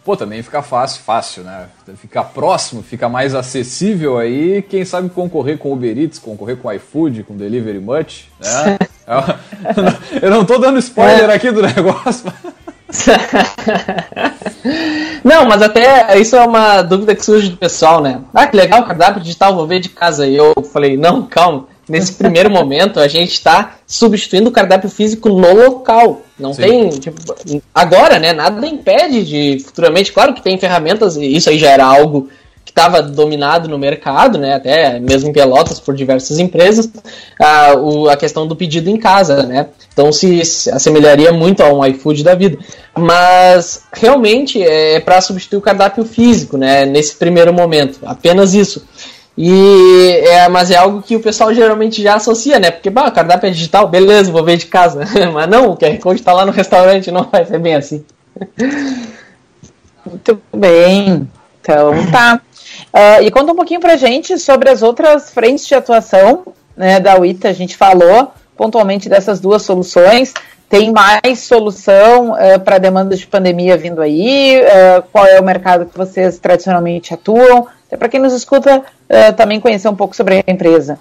S1: pô, também fica fácil, fácil, né? Fica próximo, fica mais acessível aí, quem sabe concorrer com Uber Eats, concorrer com iFood, com Delivery Much, né? Eu não tô dando spoiler é. aqui do negócio.
S3: Não, mas até isso é uma dúvida que surge do pessoal, né? Ah, que legal, cardápio digital, vou ver de casa. E eu falei, não, calma nesse primeiro momento, a gente está substituindo o cardápio físico no local. Não Sim. tem. Tipo, agora, né? Nada impede de futuramente. Claro que tem ferramentas, e isso aí já era algo estava dominado no mercado, né? Até mesmo em Pelotas por diversas empresas, a, o, a questão do pedido em casa, né? Então se, se assemelharia muito a um iFood da vida. Mas realmente é para substituir o cardápio físico, né? Nesse primeiro momento. Apenas isso. E é, mas é algo que o pessoal geralmente já associa, né? Porque, bah, cardápio é digital, beleza, vou ver de casa. mas não, o QR Code está lá no restaurante, não vai ser bem assim.
S2: Muito bem. Então, tá. Uh, e conta um pouquinho pra gente sobre as outras frentes de atuação né, da UITA. A gente falou pontualmente dessas duas soluções. Tem mais solução uh, para demandas de pandemia vindo aí? Uh, qual é o mercado que vocês tradicionalmente atuam? Até para quem nos escuta também conhecer um pouco sobre a empresa.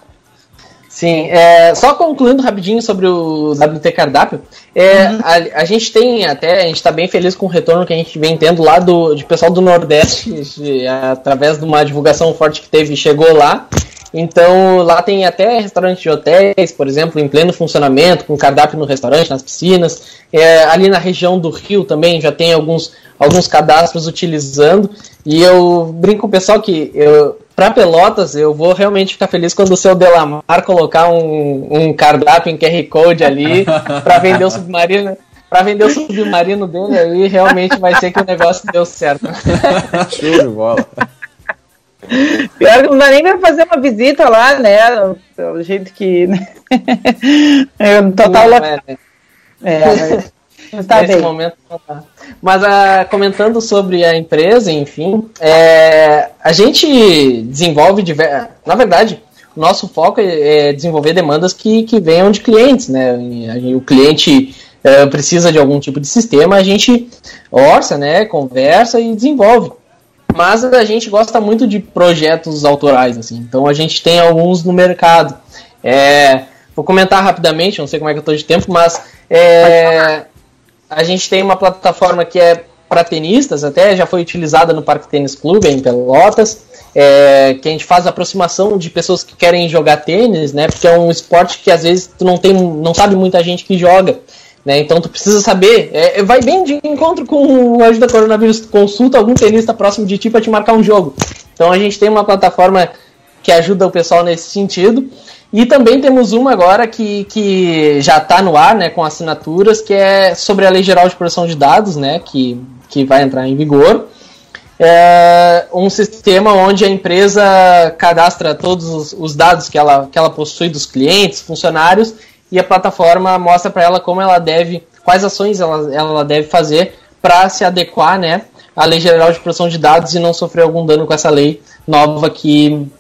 S3: Sim, é, só concluindo rapidinho sobre o WT Cardápio, é, uhum. a, a, gente tem até, a gente está bem feliz com o retorno que a gente vem tendo lá do de pessoal do Nordeste, de, através de uma divulgação forte que teve, chegou lá. Então lá tem até restaurantes de hotéis, por exemplo, em pleno funcionamento, com cardápio no restaurante, nas piscinas. É, ali na região do Rio também já tem alguns, alguns cadastros utilizando. E eu brinco com o pessoal que eu, para Pelotas, eu vou realmente ficar feliz quando o seu Delamar colocar um, um cardápio em QR Code ali para vender o submarino. Para vender o submarino dele aí, realmente vai ser que o negócio deu certo.
S1: Show de bola.
S2: Pior que não dá nem pra fazer uma visita lá, né? O jeito que. é, total. Não, é, né? é, mas...
S3: Tá Nesse bem. momento tá. Mas uh, comentando sobre a empresa, enfim, é, a gente desenvolve diver... na verdade, o nosso foco é, é desenvolver demandas que, que venham de clientes, né? O cliente uh, precisa de algum tipo de sistema, a gente orça, né? Conversa e desenvolve. Mas a gente gosta muito de projetos autorais, assim. Então a gente tem alguns no mercado. É, vou comentar rapidamente, não sei como é que eu estou de tempo, mas é, a gente tem uma plataforma que é para tenistas, até já foi utilizada no Parque Tênis Clube em Pelotas, é, que a gente faz aproximação de pessoas que querem jogar tênis, né? Porque é um esporte que às vezes tu não tem, não sabe muita gente que joga. Né? Então tu precisa saber, é, vai bem de encontro com o Ajuda Coronavírus, consulta algum tenista próximo de ti para te marcar um jogo. Então a gente tem uma plataforma que ajuda o pessoal nesse sentido. E também temos uma agora que, que já está no ar, né, com assinaturas, que é sobre a Lei Geral de Proteção de Dados, né, que, que vai entrar em vigor. É um sistema onde a empresa cadastra todos os, os dados que ela, que ela possui dos clientes, funcionários, e a plataforma mostra para ela como ela deve, quais ações ela, ela deve fazer para se adequar, né, à Lei Geral de Proteção de Dados e não sofrer algum dano com essa lei nova que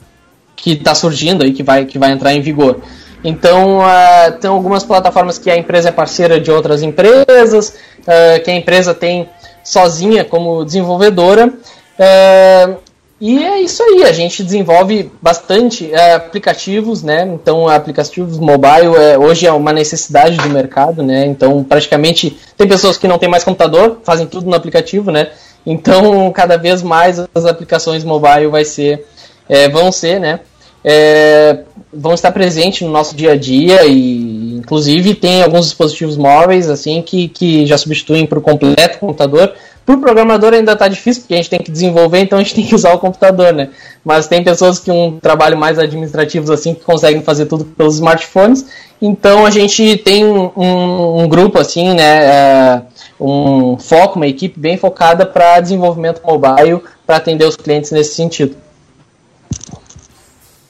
S3: que está surgindo aí, que vai, que vai entrar em vigor. Então, uh, tem algumas plataformas que a empresa é parceira de outras empresas, uh, que a empresa tem sozinha como desenvolvedora. Uh, e é isso aí, a gente desenvolve bastante aplicativos, né? Então, aplicativos mobile é, hoje é uma necessidade do mercado, né? Então, praticamente tem pessoas que não têm mais computador, fazem tudo no aplicativo, né? Então, cada vez mais as aplicações mobile vai ser, é, vão ser, né? é, vão estar presentes no nosso dia a dia e inclusive tem alguns dispositivos móveis assim que, que já substituem por completo o computador. Para o programador ainda está difícil, porque a gente tem que desenvolver, então a gente tem que usar o computador, né? Mas tem pessoas que um trabalho mais administrativo assim que conseguem fazer tudo pelos smartphones. Então a gente tem um, um, um grupo assim, né? É, um foco, uma equipe bem focada para desenvolvimento mobile para atender os clientes nesse sentido.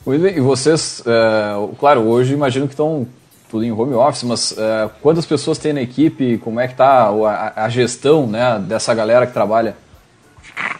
S1: E vocês, é, claro, hoje imagino que estão tudo em home office, mas é, quantas pessoas tem na equipe? Como é que está a, a, gestão né, dessa galera que trabalha?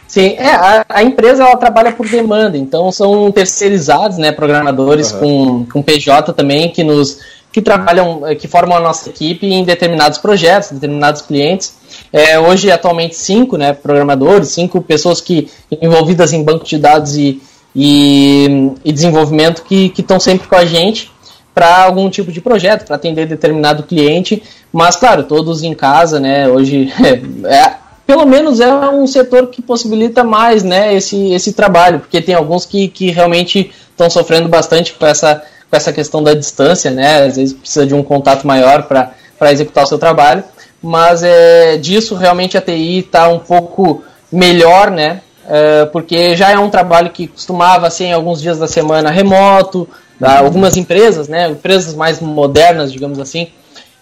S3: Sim, é, a, a, empresa ela trabalha por demanda, então são terceirizados, né, programadores uhum. com, com PJ também que nos que trabalham, que formam a nossa equipe em determinados projetos, determinados clientes. É, hoje, atualmente, cinco né, programadores, cinco pessoas que envolvidas em banco de dados e, e, e desenvolvimento que estão sempre com a gente para algum tipo de projeto, para atender determinado cliente, mas claro, todos em casa, né? Hoje é, é, pelo menos é um setor que possibilita mais né, esse, esse trabalho, porque tem alguns que, que realmente estão sofrendo bastante com essa, com essa questão da distância, né? Às vezes precisa de um contato maior para executar o seu trabalho, mas é, disso realmente a TI está um pouco melhor, né? É, porque já é um trabalho que costumava ser em alguns dias da semana remoto, tá? algumas empresas, né, empresas mais modernas, digamos assim.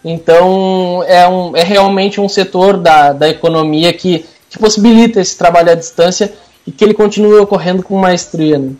S3: Então é, um, é realmente um setor da, da economia que, que possibilita esse trabalho à distância e que ele continue ocorrendo com maestria. Né?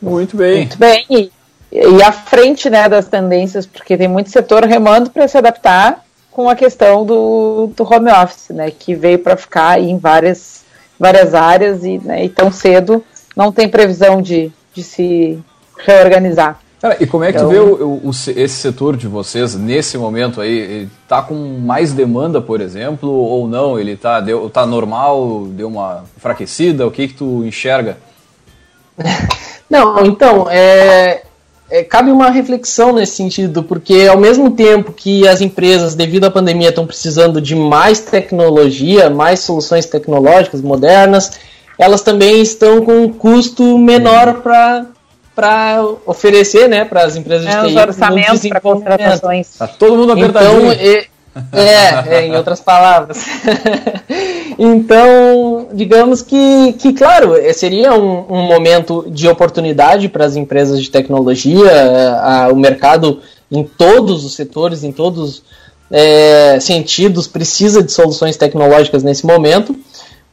S2: Muito bem. Muito bem. E, e à frente né, das tendências, porque tem muito setor remando para se adaptar com a questão do, do home office, né, que veio para ficar em várias várias áreas e, né, e tão cedo não tem previsão de, de se reorganizar.
S1: Cara, e como é que então, tu vê o, o, esse setor de vocês nesse momento aí? Tá com mais demanda, por exemplo, ou não? Ele tá, deu, tá normal, deu uma enfraquecida? O que que tu enxerga?
S3: Não, então, é, é, cabe uma reflexão nesse sentido, porque ao mesmo tempo que as empresas, devido à pandemia, estão precisando de mais tecnologia, mais soluções tecnológicas modernas, elas também estão com um custo menor para para oferecer, né, para as empresas
S2: de é, TI. Os orçamentos para contratações.
S1: Tá todo mundo
S3: apertadinho. Então, é, é, em outras palavras. então, digamos que, que claro, seria um, um momento de oportunidade para as empresas de tecnologia, a, o mercado em todos os setores, em todos é, sentidos, precisa de soluções tecnológicas nesse momento,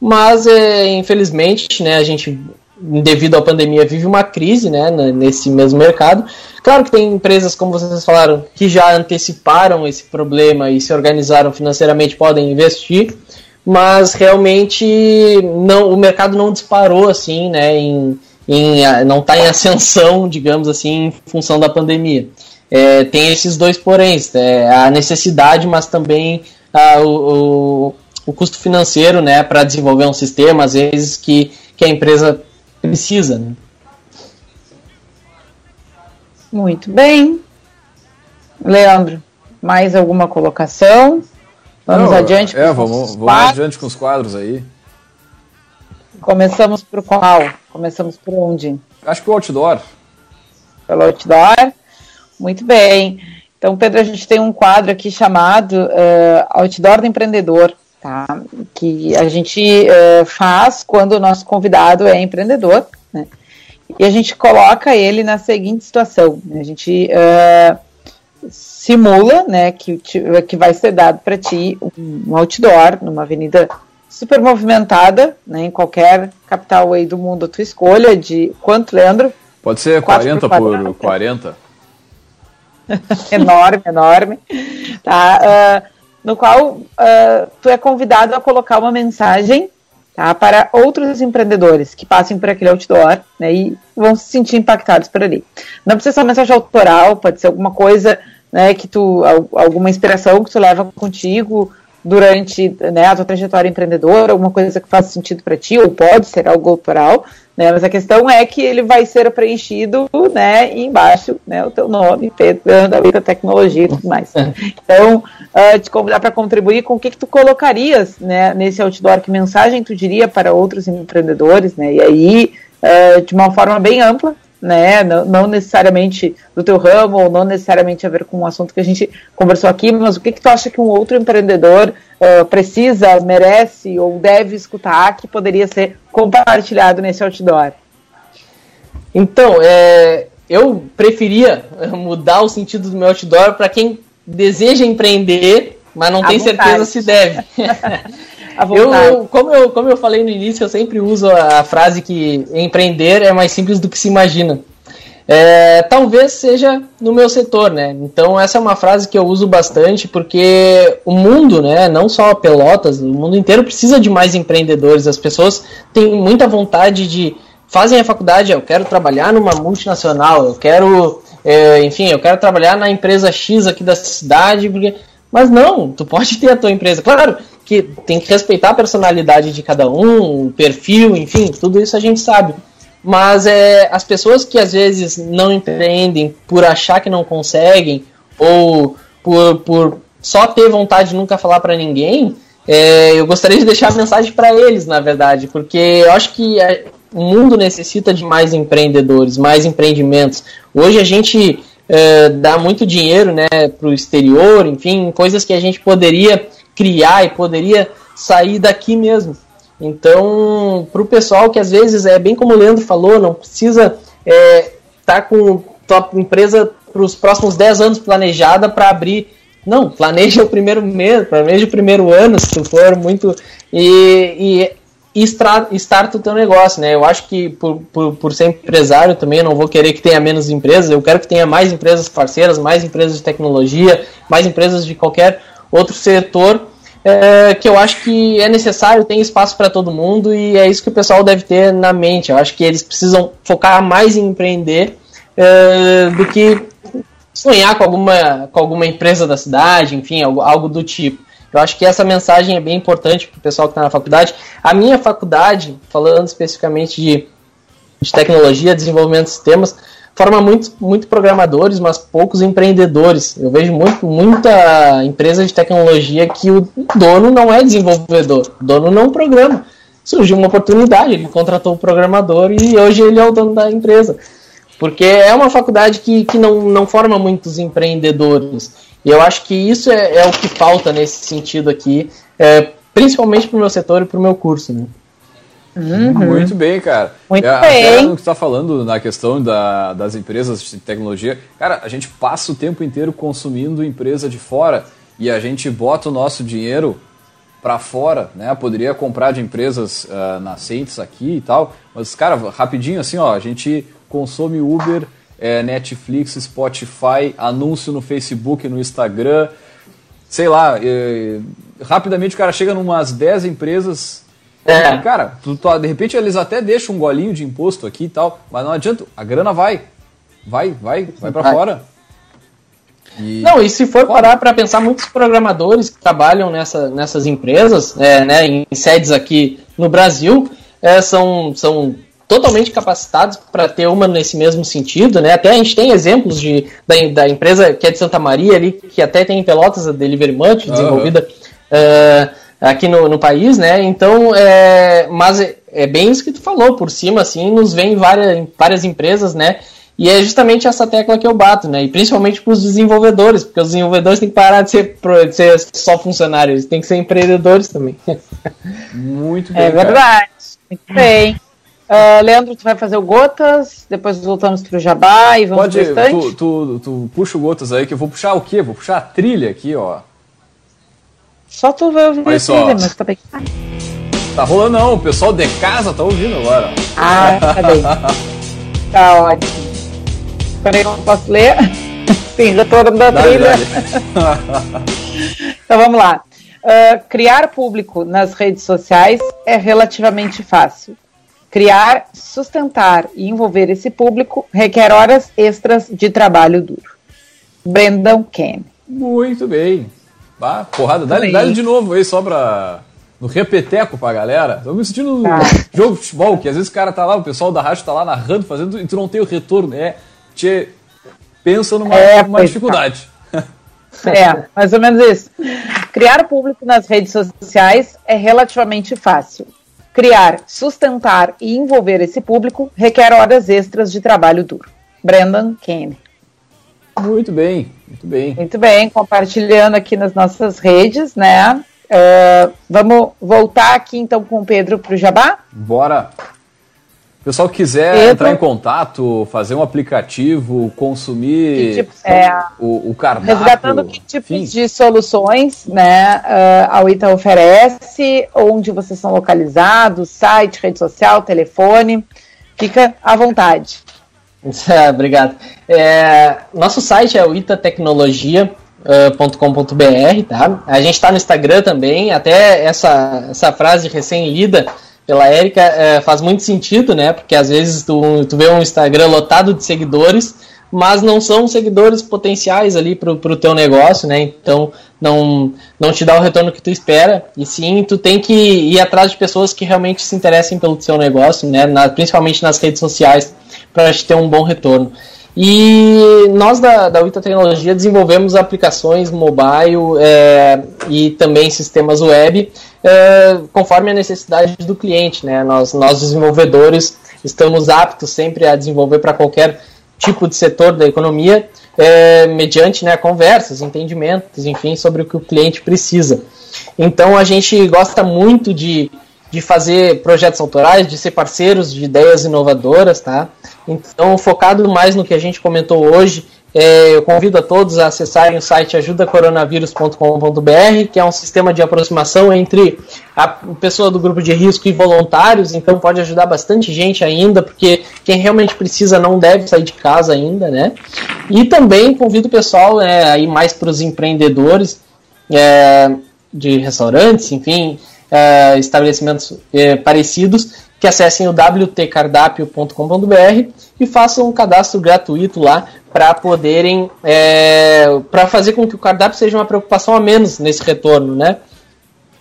S3: mas é, infelizmente né, a gente devido à pandemia, vive uma crise né, nesse mesmo mercado. Claro que tem empresas, como vocês falaram, que já anteciparam esse problema e se organizaram financeiramente, podem investir, mas realmente não, o mercado não disparou assim, né, em, em, não está em ascensão, digamos assim, em função da pandemia. É, tem esses dois poréns, é, a necessidade, mas também a, o, o, o custo financeiro né, para desenvolver um sistema, às vezes que, que a empresa precisa. Né?
S2: Muito bem. Leandro, mais alguma colocação? Vamos Não, adiante.
S1: É, vamos, vamos adiante com os quadros aí.
S2: Começamos por qual? Começamos por onde?
S1: Acho que o outdoor.
S2: Pelo outdoor. Muito bem. Então, Pedro, a gente tem um quadro aqui chamado uh, Outdoor do Empreendedor tá? Que a gente uh, faz quando o nosso convidado é empreendedor, né? E a gente coloca ele na seguinte situação: né? a gente uh, simula, né, que, que vai ser dado para ti um outdoor numa avenida super movimentada, né, em qualquer capital aí do mundo, a tua escolha de quanto, Leandro?
S1: Pode ser 40 por, por 40.
S2: enorme, enorme. Tá, uh, no qual uh, tu é convidado a colocar uma mensagem tá? Para outros empreendedores que passem por aquele outdoor né, e vão se sentir impactados por ali. Não precisa ser uma mensagem autoral, pode ser alguma coisa né, que tu, alguma inspiração que tu leva contigo durante né, a tua trajetória empreendedora, alguma coisa que faça sentido para ti, ou pode ser algo autoral, né, mas a questão é que ele vai ser preenchido, né, e embaixo, né, o teu nome, Pedro da Vida Tecnologia e tudo mais. Então, uh, te convidar para contribuir com o que, que tu colocarias, né, nesse outdoor, que mensagem tu diria para outros empreendedores, né, e aí, uh, de uma forma bem ampla, né? Não, não, necessariamente do teu ramo, ou não necessariamente a ver com o assunto que a gente conversou aqui, mas o que, que tu acha que um outro empreendedor uh, precisa, merece ou deve escutar que poderia ser compartilhado nesse outdoor?
S3: Então, é, eu preferia mudar o sentido do meu outdoor para quem deseja empreender, mas não a tem vontade. certeza se deve. Eu, eu, como, eu, como eu falei no início, eu sempre uso a frase que empreender é mais simples do que se imagina. É, talvez seja no meu setor, né? Então essa é uma frase que eu uso bastante porque o mundo, né, não só Pelotas, o mundo inteiro precisa de mais empreendedores. As pessoas têm muita vontade de fazem a faculdade, eu quero trabalhar numa multinacional, eu quero, é, enfim, eu quero trabalhar na empresa X aqui da cidade, porque mas não, tu pode ter a tua empresa. Claro, que tem que respeitar a personalidade de cada um, o perfil, enfim, tudo isso a gente sabe. Mas é, as pessoas que às vezes não empreendem por achar que não conseguem, ou por, por só ter vontade de nunca falar para ninguém, é, eu gostaria de deixar a mensagem para eles, na verdade, porque eu acho que é, o mundo necessita de mais empreendedores, mais empreendimentos. Hoje a gente é, dá muito dinheiro né, para o exterior, enfim, coisas que a gente poderia criar e poderia sair daqui mesmo. Então, para o pessoal que às vezes é bem como o Leandro falou, não precisa estar é, tá com tua empresa para os próximos 10 anos planejada para abrir. Não, planeja o primeiro mês, planeja o primeiro ano, se tu for muito. E, e, starta o teu negócio, né? Eu acho que por, por, por ser empresário também, não vou querer que tenha menos empresas, eu quero que tenha mais empresas parceiras, mais empresas de tecnologia, mais empresas de qualquer outro setor é, que eu acho que é necessário, tem espaço para todo mundo e é isso que o pessoal deve ter na mente. Eu acho que eles precisam focar mais em empreender é, do que sonhar com alguma, com alguma empresa da cidade, enfim, algo, algo do tipo. Eu acho que essa mensagem é bem importante para o pessoal que está na faculdade. A minha faculdade, falando especificamente de, de tecnologia, desenvolvimento de sistemas, forma muito, muito programadores, mas poucos empreendedores. Eu vejo muito, muita empresa de tecnologia que o dono não é desenvolvedor, o dono não programa. Surgiu uma oportunidade, ele contratou o programador e hoje ele é o dono da empresa. Porque é uma faculdade que, que não, não forma muitos empreendedores. E eu acho que isso é, é o que falta nesse sentido aqui, é, principalmente para o meu setor e para o meu curso. Né?
S1: Uhum. Muito bem, cara.
S2: Muito é, bem.
S1: no que está falando na questão da, das empresas de tecnologia, cara, a gente passa o tempo inteiro consumindo empresa de fora e a gente bota o nosso dinheiro para fora, né? Poderia comprar de empresas uh, nascentes aqui e tal, mas cara, rapidinho assim, ó, a gente consome Uber, é, Netflix, Spotify, anúncio no Facebook, no Instagram, sei lá, é, rapidamente o cara chega numas 10 empresas é. Cara, tu, tu, de repente eles até deixam um golinho de imposto aqui e tal, mas não adianta, a grana vai. Vai, vai, vai para fora.
S3: E... Não, e se for parar para pensar, muitos programadores que trabalham nessa, nessas empresas, é, né, em sedes aqui no Brasil, é, são, são totalmente capacitados para ter uma nesse mesmo sentido, né? Até a gente tem exemplos de, da, da empresa que é de Santa Maria ali, que até tem em Pelotas a Delivery Munch, desenvolvida uhum aqui no, no país, né? Então, é, mas é, é, bem isso que tu falou, por cima, assim, nos vem várias, várias empresas, né? E é justamente essa tecla que eu bato, né? E principalmente para os desenvolvedores, porque os desenvolvedores têm que parar de ser, de ser só funcionários, eles têm que ser empreendedores também.
S2: Muito bem. É verdade. Muito bem. Uh, Leandro, tu vai fazer o Gotas, depois voltamos pro Jabá e vamos
S1: Pode, tu, tu, tu, puxa o Gotas aí, que eu vou puxar o quê? Vou puxar a trilha aqui, ó.
S2: Só tu vai ouvir
S1: Mas só. mas tá bem. Tá rolando não, o pessoal de casa tá ouvindo agora.
S2: Ah, tá bem. tá ótimo. Peraí, não posso ler? Sim, retorno da trilha. então vamos lá. Uh, criar público nas redes sociais é relativamente fácil. Criar, sustentar e envolver esse público requer horas extras de trabalho duro. Brendan Ken.
S1: Muito bem. Bah, porrada, dá-lhe de novo aí só pra. No repeteco pra galera. Tô me sentindo no tá. jogo de futebol, que às vezes o cara tá lá, o pessoal da rádio tá lá narrando, fazendo, e tu não tem o retorno. É, te pensa numa, é, numa dificuldade.
S2: Tá. É, mais ou menos isso. Criar público nas redes sociais é relativamente fácil. Criar, sustentar e envolver esse público requer horas extras de trabalho duro. Brendan Kane.
S1: Muito bem, muito bem.
S2: Muito bem, compartilhando aqui nas nossas redes, né? Uh, vamos voltar aqui então com o Pedro para o Jabá?
S1: Bora! O pessoal quiser Pedro, entrar em contato, fazer um aplicativo, consumir tipo, é, o, o cardápio...
S2: Resgatando que tipos enfim. de soluções né, uh, a UITA oferece, onde vocês são localizados, site, rede social, telefone, fica à vontade.
S3: Obrigado. É, nosso site é o itatecnologia.com.br, tá? A gente está no Instagram também, até essa, essa frase recém-lida pela Érica é, faz muito sentido, né? Porque às vezes tu, tu vê um Instagram lotado de seguidores, mas não são seguidores potenciais ali para o teu negócio, né? Então não, não te dá o retorno que tu espera. E sim, tu tem que ir atrás de pessoas que realmente se interessem pelo seu negócio, né? Na, principalmente nas redes sociais, para te ter um bom retorno. E nós da, da Wita Tecnologia desenvolvemos aplicações mobile é, e também sistemas web é, conforme a necessidade do cliente. Né? Nós, nós, desenvolvedores, estamos aptos sempre a desenvolver para qualquer tipo de setor da economia, é, mediante né, conversas, entendimentos, enfim, sobre o que o cliente precisa. Então a gente gosta muito de de fazer projetos autorais, de ser parceiros de ideias inovadoras, tá? Então, focado mais no que a gente comentou hoje, é, eu convido a todos a acessarem o site ajudacoronavírus.com.br, que é um sistema de aproximação entre a pessoa do grupo de risco e voluntários, então pode ajudar bastante gente ainda, porque quem realmente precisa não deve sair de casa ainda, né? E também convido o pessoal né, aí mais para os empreendedores é, de restaurantes, enfim, uh, estabelecimentos uh, parecidos que acessem o wtcardápio.com.br e façam um cadastro gratuito lá para poderem é, para fazer com que o cardápio seja uma preocupação a menos nesse retorno, né?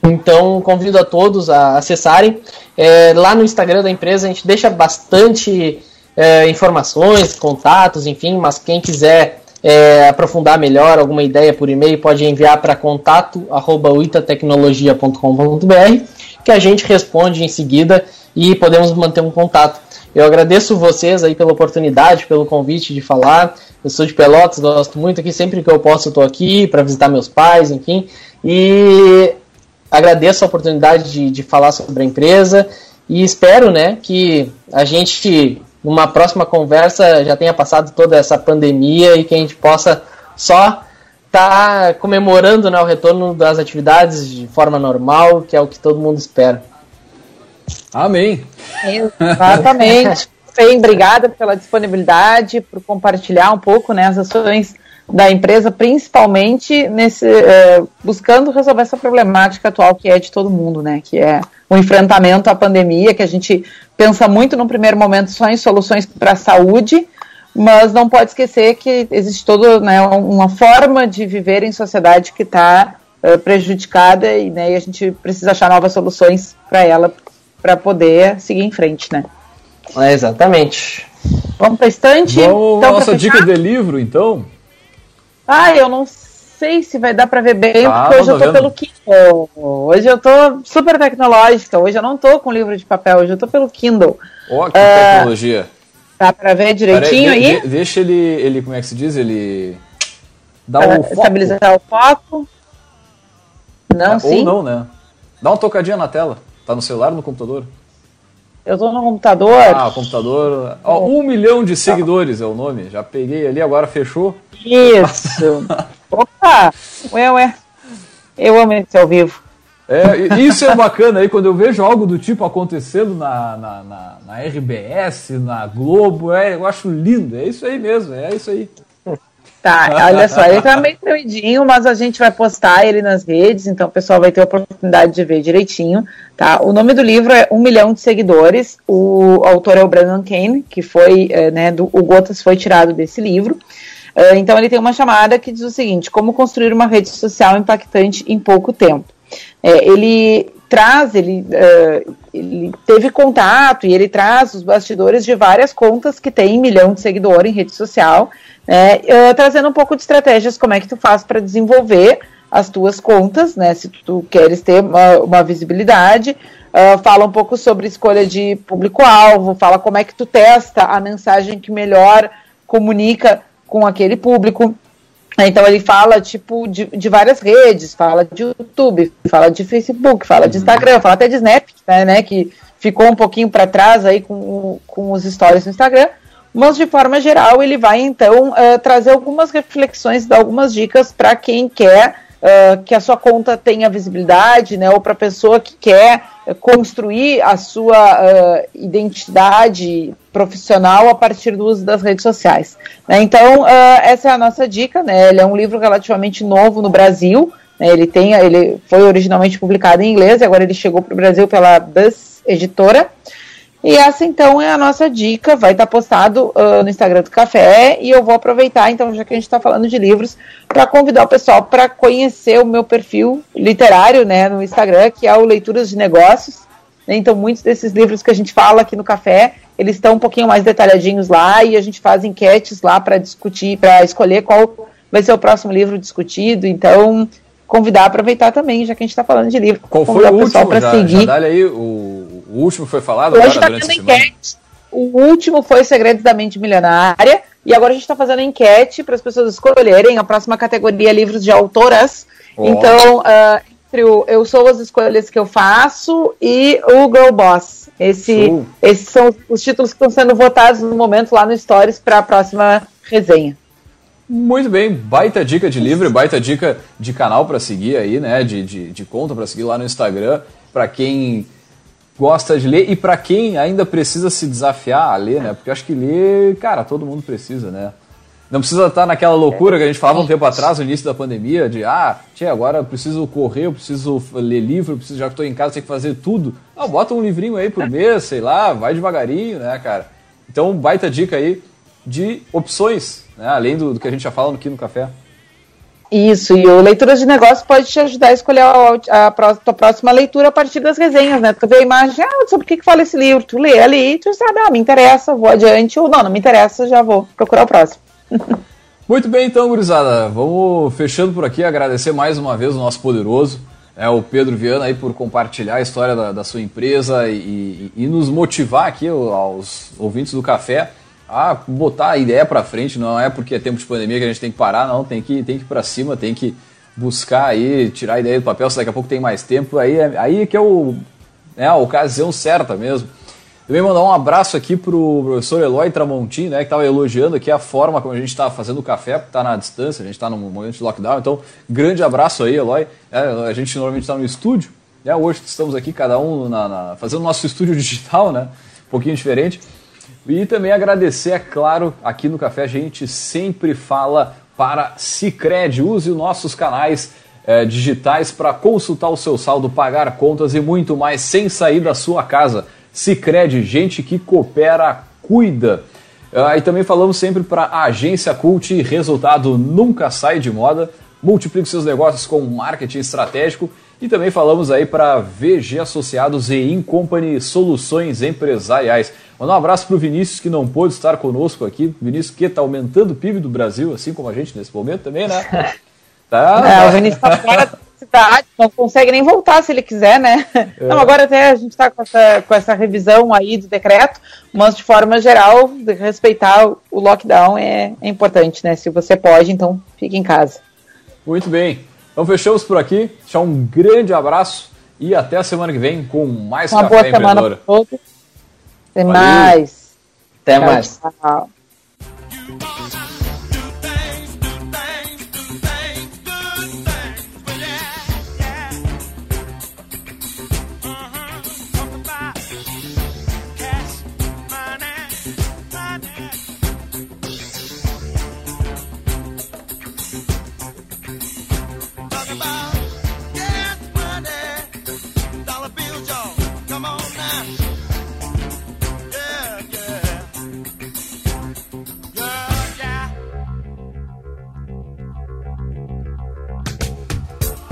S3: Então convido a todos a acessarem é, lá no Instagram da empresa a gente deixa bastante é, informações, contatos, enfim, mas quem quiser é, aprofundar melhor alguma ideia por e-mail, pode enviar para contato@uitatecnologia.com.br que a gente responde em seguida e podemos manter um contato. Eu agradeço vocês aí pela oportunidade, pelo convite de falar. Eu sou de Pelotas, gosto muito aqui, sempre que eu posso eu estou aqui para visitar meus pais, enfim. E agradeço a oportunidade de, de falar sobre a empresa e espero né, que a gente numa próxima conversa já tenha passado toda essa pandemia e que a gente possa só estar tá comemorando né, o retorno das atividades de forma normal, que é o que todo mundo espera.
S1: Amém.
S2: Exatamente. Bem, obrigada pela disponibilidade, por compartilhar um pouco né, as ações da empresa, principalmente nesse é, buscando resolver essa problemática atual que é de todo mundo, né? Que é o enfrentamento à pandemia, que a gente pensa muito no primeiro momento só em soluções para a saúde, mas não pode esquecer que existe toda né, uma forma de viver em sociedade que está uh, prejudicada e, né, e a gente precisa achar novas soluções para ela para poder seguir em frente, né?
S3: É, exatamente.
S2: Vamos para a estante?
S1: Vamos então, nossa dica de livro, então?
S2: Ah, eu não sei se vai dar para ver bem, ah, porque hoje eu tô vendo. pelo Kindle. Hoje eu tô super tecnológica. Hoje eu não tô com livro de papel, hoje eu tô pelo Kindle.
S1: Ó, oh, que uh, tecnologia.
S2: Dá para ver direitinho Pera, aí?
S1: deixa ele, ele, como é que se diz? Ele dá
S2: o foco. Estabilizar o foco. Não, ah, sim.
S1: Ou não, né? Dá uma tocadinha na tela. Tá no celular ou no computador?
S2: Eu tô no computador.
S1: Ah, computador. Ó, um milhão de seguidores é o nome. Já peguei ali, agora fechou.
S2: Isso. Opa! Ué, ué. Eu amo esse ao vivo.
S1: É, isso é bacana aí, quando eu vejo algo do tipo acontecendo na, na, na, na RBS, na Globo, é, eu acho lindo, é isso aí mesmo, é isso aí.
S2: Tá, olha só, ele tá meio tremidinho, mas a gente vai postar ele nas redes, então o pessoal vai ter a oportunidade de ver direitinho, tá? O nome do livro é Um Milhão de Seguidores, o autor é o Brandon Kane, que foi, é, né, do, o Gotas foi tirado desse livro. Uh, então ele tem uma chamada que diz o seguinte, como construir uma rede social impactante em pouco tempo. É, ele traz, ele, uh, ele teve contato e ele traz os bastidores de várias contas que um milhão de seguidores em rede social, né, uh, trazendo um pouco de estratégias como é que tu faz para desenvolver as tuas contas, né, se tu queres ter uma, uma visibilidade, uh, fala um pouco sobre escolha de público-alvo, fala como é que tu testa a mensagem que melhor comunica com aquele público. Então ele fala tipo de, de várias redes, fala de YouTube, fala de Facebook, fala de uhum. Instagram, fala até de Snap, né, né que ficou um pouquinho para trás aí com, com os stories no Instagram mas de forma geral ele vai então uh, trazer algumas reflexões, dar algumas dicas para quem quer uh, que a sua conta tenha visibilidade, né, ou para a pessoa que quer construir a sua uh, identidade profissional a partir do uso das redes sociais. Né? Então essa é a nossa dica, né? Ele é um livro relativamente novo no Brasil. Né? Ele tem, ele foi originalmente publicado em inglês e agora ele chegou para o Brasil pela Buzz Editora. E essa então é a nossa dica, vai estar postado uh, no Instagram do Café e eu vou aproveitar, então, já que a gente está falando de livros, para convidar o pessoal para conhecer o meu perfil literário né, no Instagram, que é o Leituras de Negócios. Então, muitos desses livros que a gente fala aqui no Café, eles estão um pouquinho mais detalhadinhos lá e a gente faz enquetes lá para discutir, para escolher qual vai ser o próximo livro discutido. Então, convidar a aproveitar também, já que a gente está falando de livro.
S1: Qual foi o, o último? Já, seguir. já aí o o último foi falado
S2: Hoje agora tá durante a enquete. O último foi Segredos da Mente Milionária. E agora a gente está fazendo enquete para as pessoas escolherem a próxima categoria livros de autoras. Oh. Então, uh, entre o Eu Sou as Escolhas que eu faço e o Girl Boss. Esse, esses são os títulos que estão sendo votados no momento lá no Stories para a próxima resenha.
S1: Muito bem, baita dica de livro, baita dica de canal para seguir aí, né? De, de, de conta para seguir lá no Instagram. Para quem gosta de ler e para quem ainda precisa se desafiar a ler, né? Porque acho que ler, cara, todo mundo precisa, né? Não precisa estar naquela loucura que a gente falava um tempo atrás, no início da pandemia, de ah, tia, agora eu preciso correr, eu preciso ler livro, eu preciso, já que estou em casa, tenho que fazer tudo. Ah, bota um livrinho aí por mês, sei lá, vai devagarinho, né, cara? Então, baita dica aí de opções, né? Além do, do que a gente já fala aqui no café.
S2: Isso, e o Leitura de Negócios pode te ajudar a escolher a, a, a, tua próxima leitura a partir das resenhas, né? Tu vê a imagem, ah, sobre o que, que fala esse livro, tu lê ali, tu sabe, ah, me interessa, vou adiante, ou não, não me interessa, já vou procurar o próximo.
S1: Muito bem, então, gurizada, vamos fechando por aqui, agradecer mais uma vez o nosso poderoso, é, o Pedro Viana, aí, por compartilhar a história da, da sua empresa e, e, e nos motivar aqui, aos ouvintes do café, ah, botar a ideia para frente, não é porque é tempo de pandemia que a gente tem que parar, não, tem que, tem que ir para cima, tem que buscar aí, tirar a ideia do papel, se daqui a pouco tem mais tempo, aí, é, aí é que é o, é a ocasião certa mesmo. Também mandar um abraço aqui pro professor Eloy Tramontim, né, que estava elogiando aqui a forma como a gente está fazendo o café, porque está na distância, a gente está no momento de lockdown, então grande abraço aí, Eloy. É, a gente normalmente está no estúdio, né, hoje estamos aqui cada um na, na, fazendo nosso estúdio digital, né, um pouquinho diferente. E também agradecer, é claro, aqui no Café a gente sempre fala para Cicred. Use os nossos canais é, digitais para consultar o seu saldo, pagar contas e muito mais sem sair da sua casa. Cicred, gente que coopera, cuida. Ah, e também falamos sempre para a Agência Cult, resultado nunca sai de moda. Multiplique seus negócios com marketing estratégico. E também falamos aí para VG Associados e Incompany Soluções Empresariais. Mandar um abraço para o Vinícius, que não pôde estar conosco aqui. Vinícius que está aumentando o PIB do Brasil, assim como a gente nesse momento também, né?
S2: Tá, o Vinícius está fora da cidade, não consegue nem voltar se ele quiser, né? É. Não, agora até a gente está com essa, com essa revisão aí do decreto, mas de forma geral, respeitar o lockdown é, é importante, né? Se você pode, então fique em casa.
S1: Muito bem. Então fechamos por aqui. Deixar um grande abraço e até a semana que vem com mais
S2: Uma
S1: Café
S2: boa Empreendedora. Semana Até Valeu. mais.
S3: Até tchau, mais. Tchau.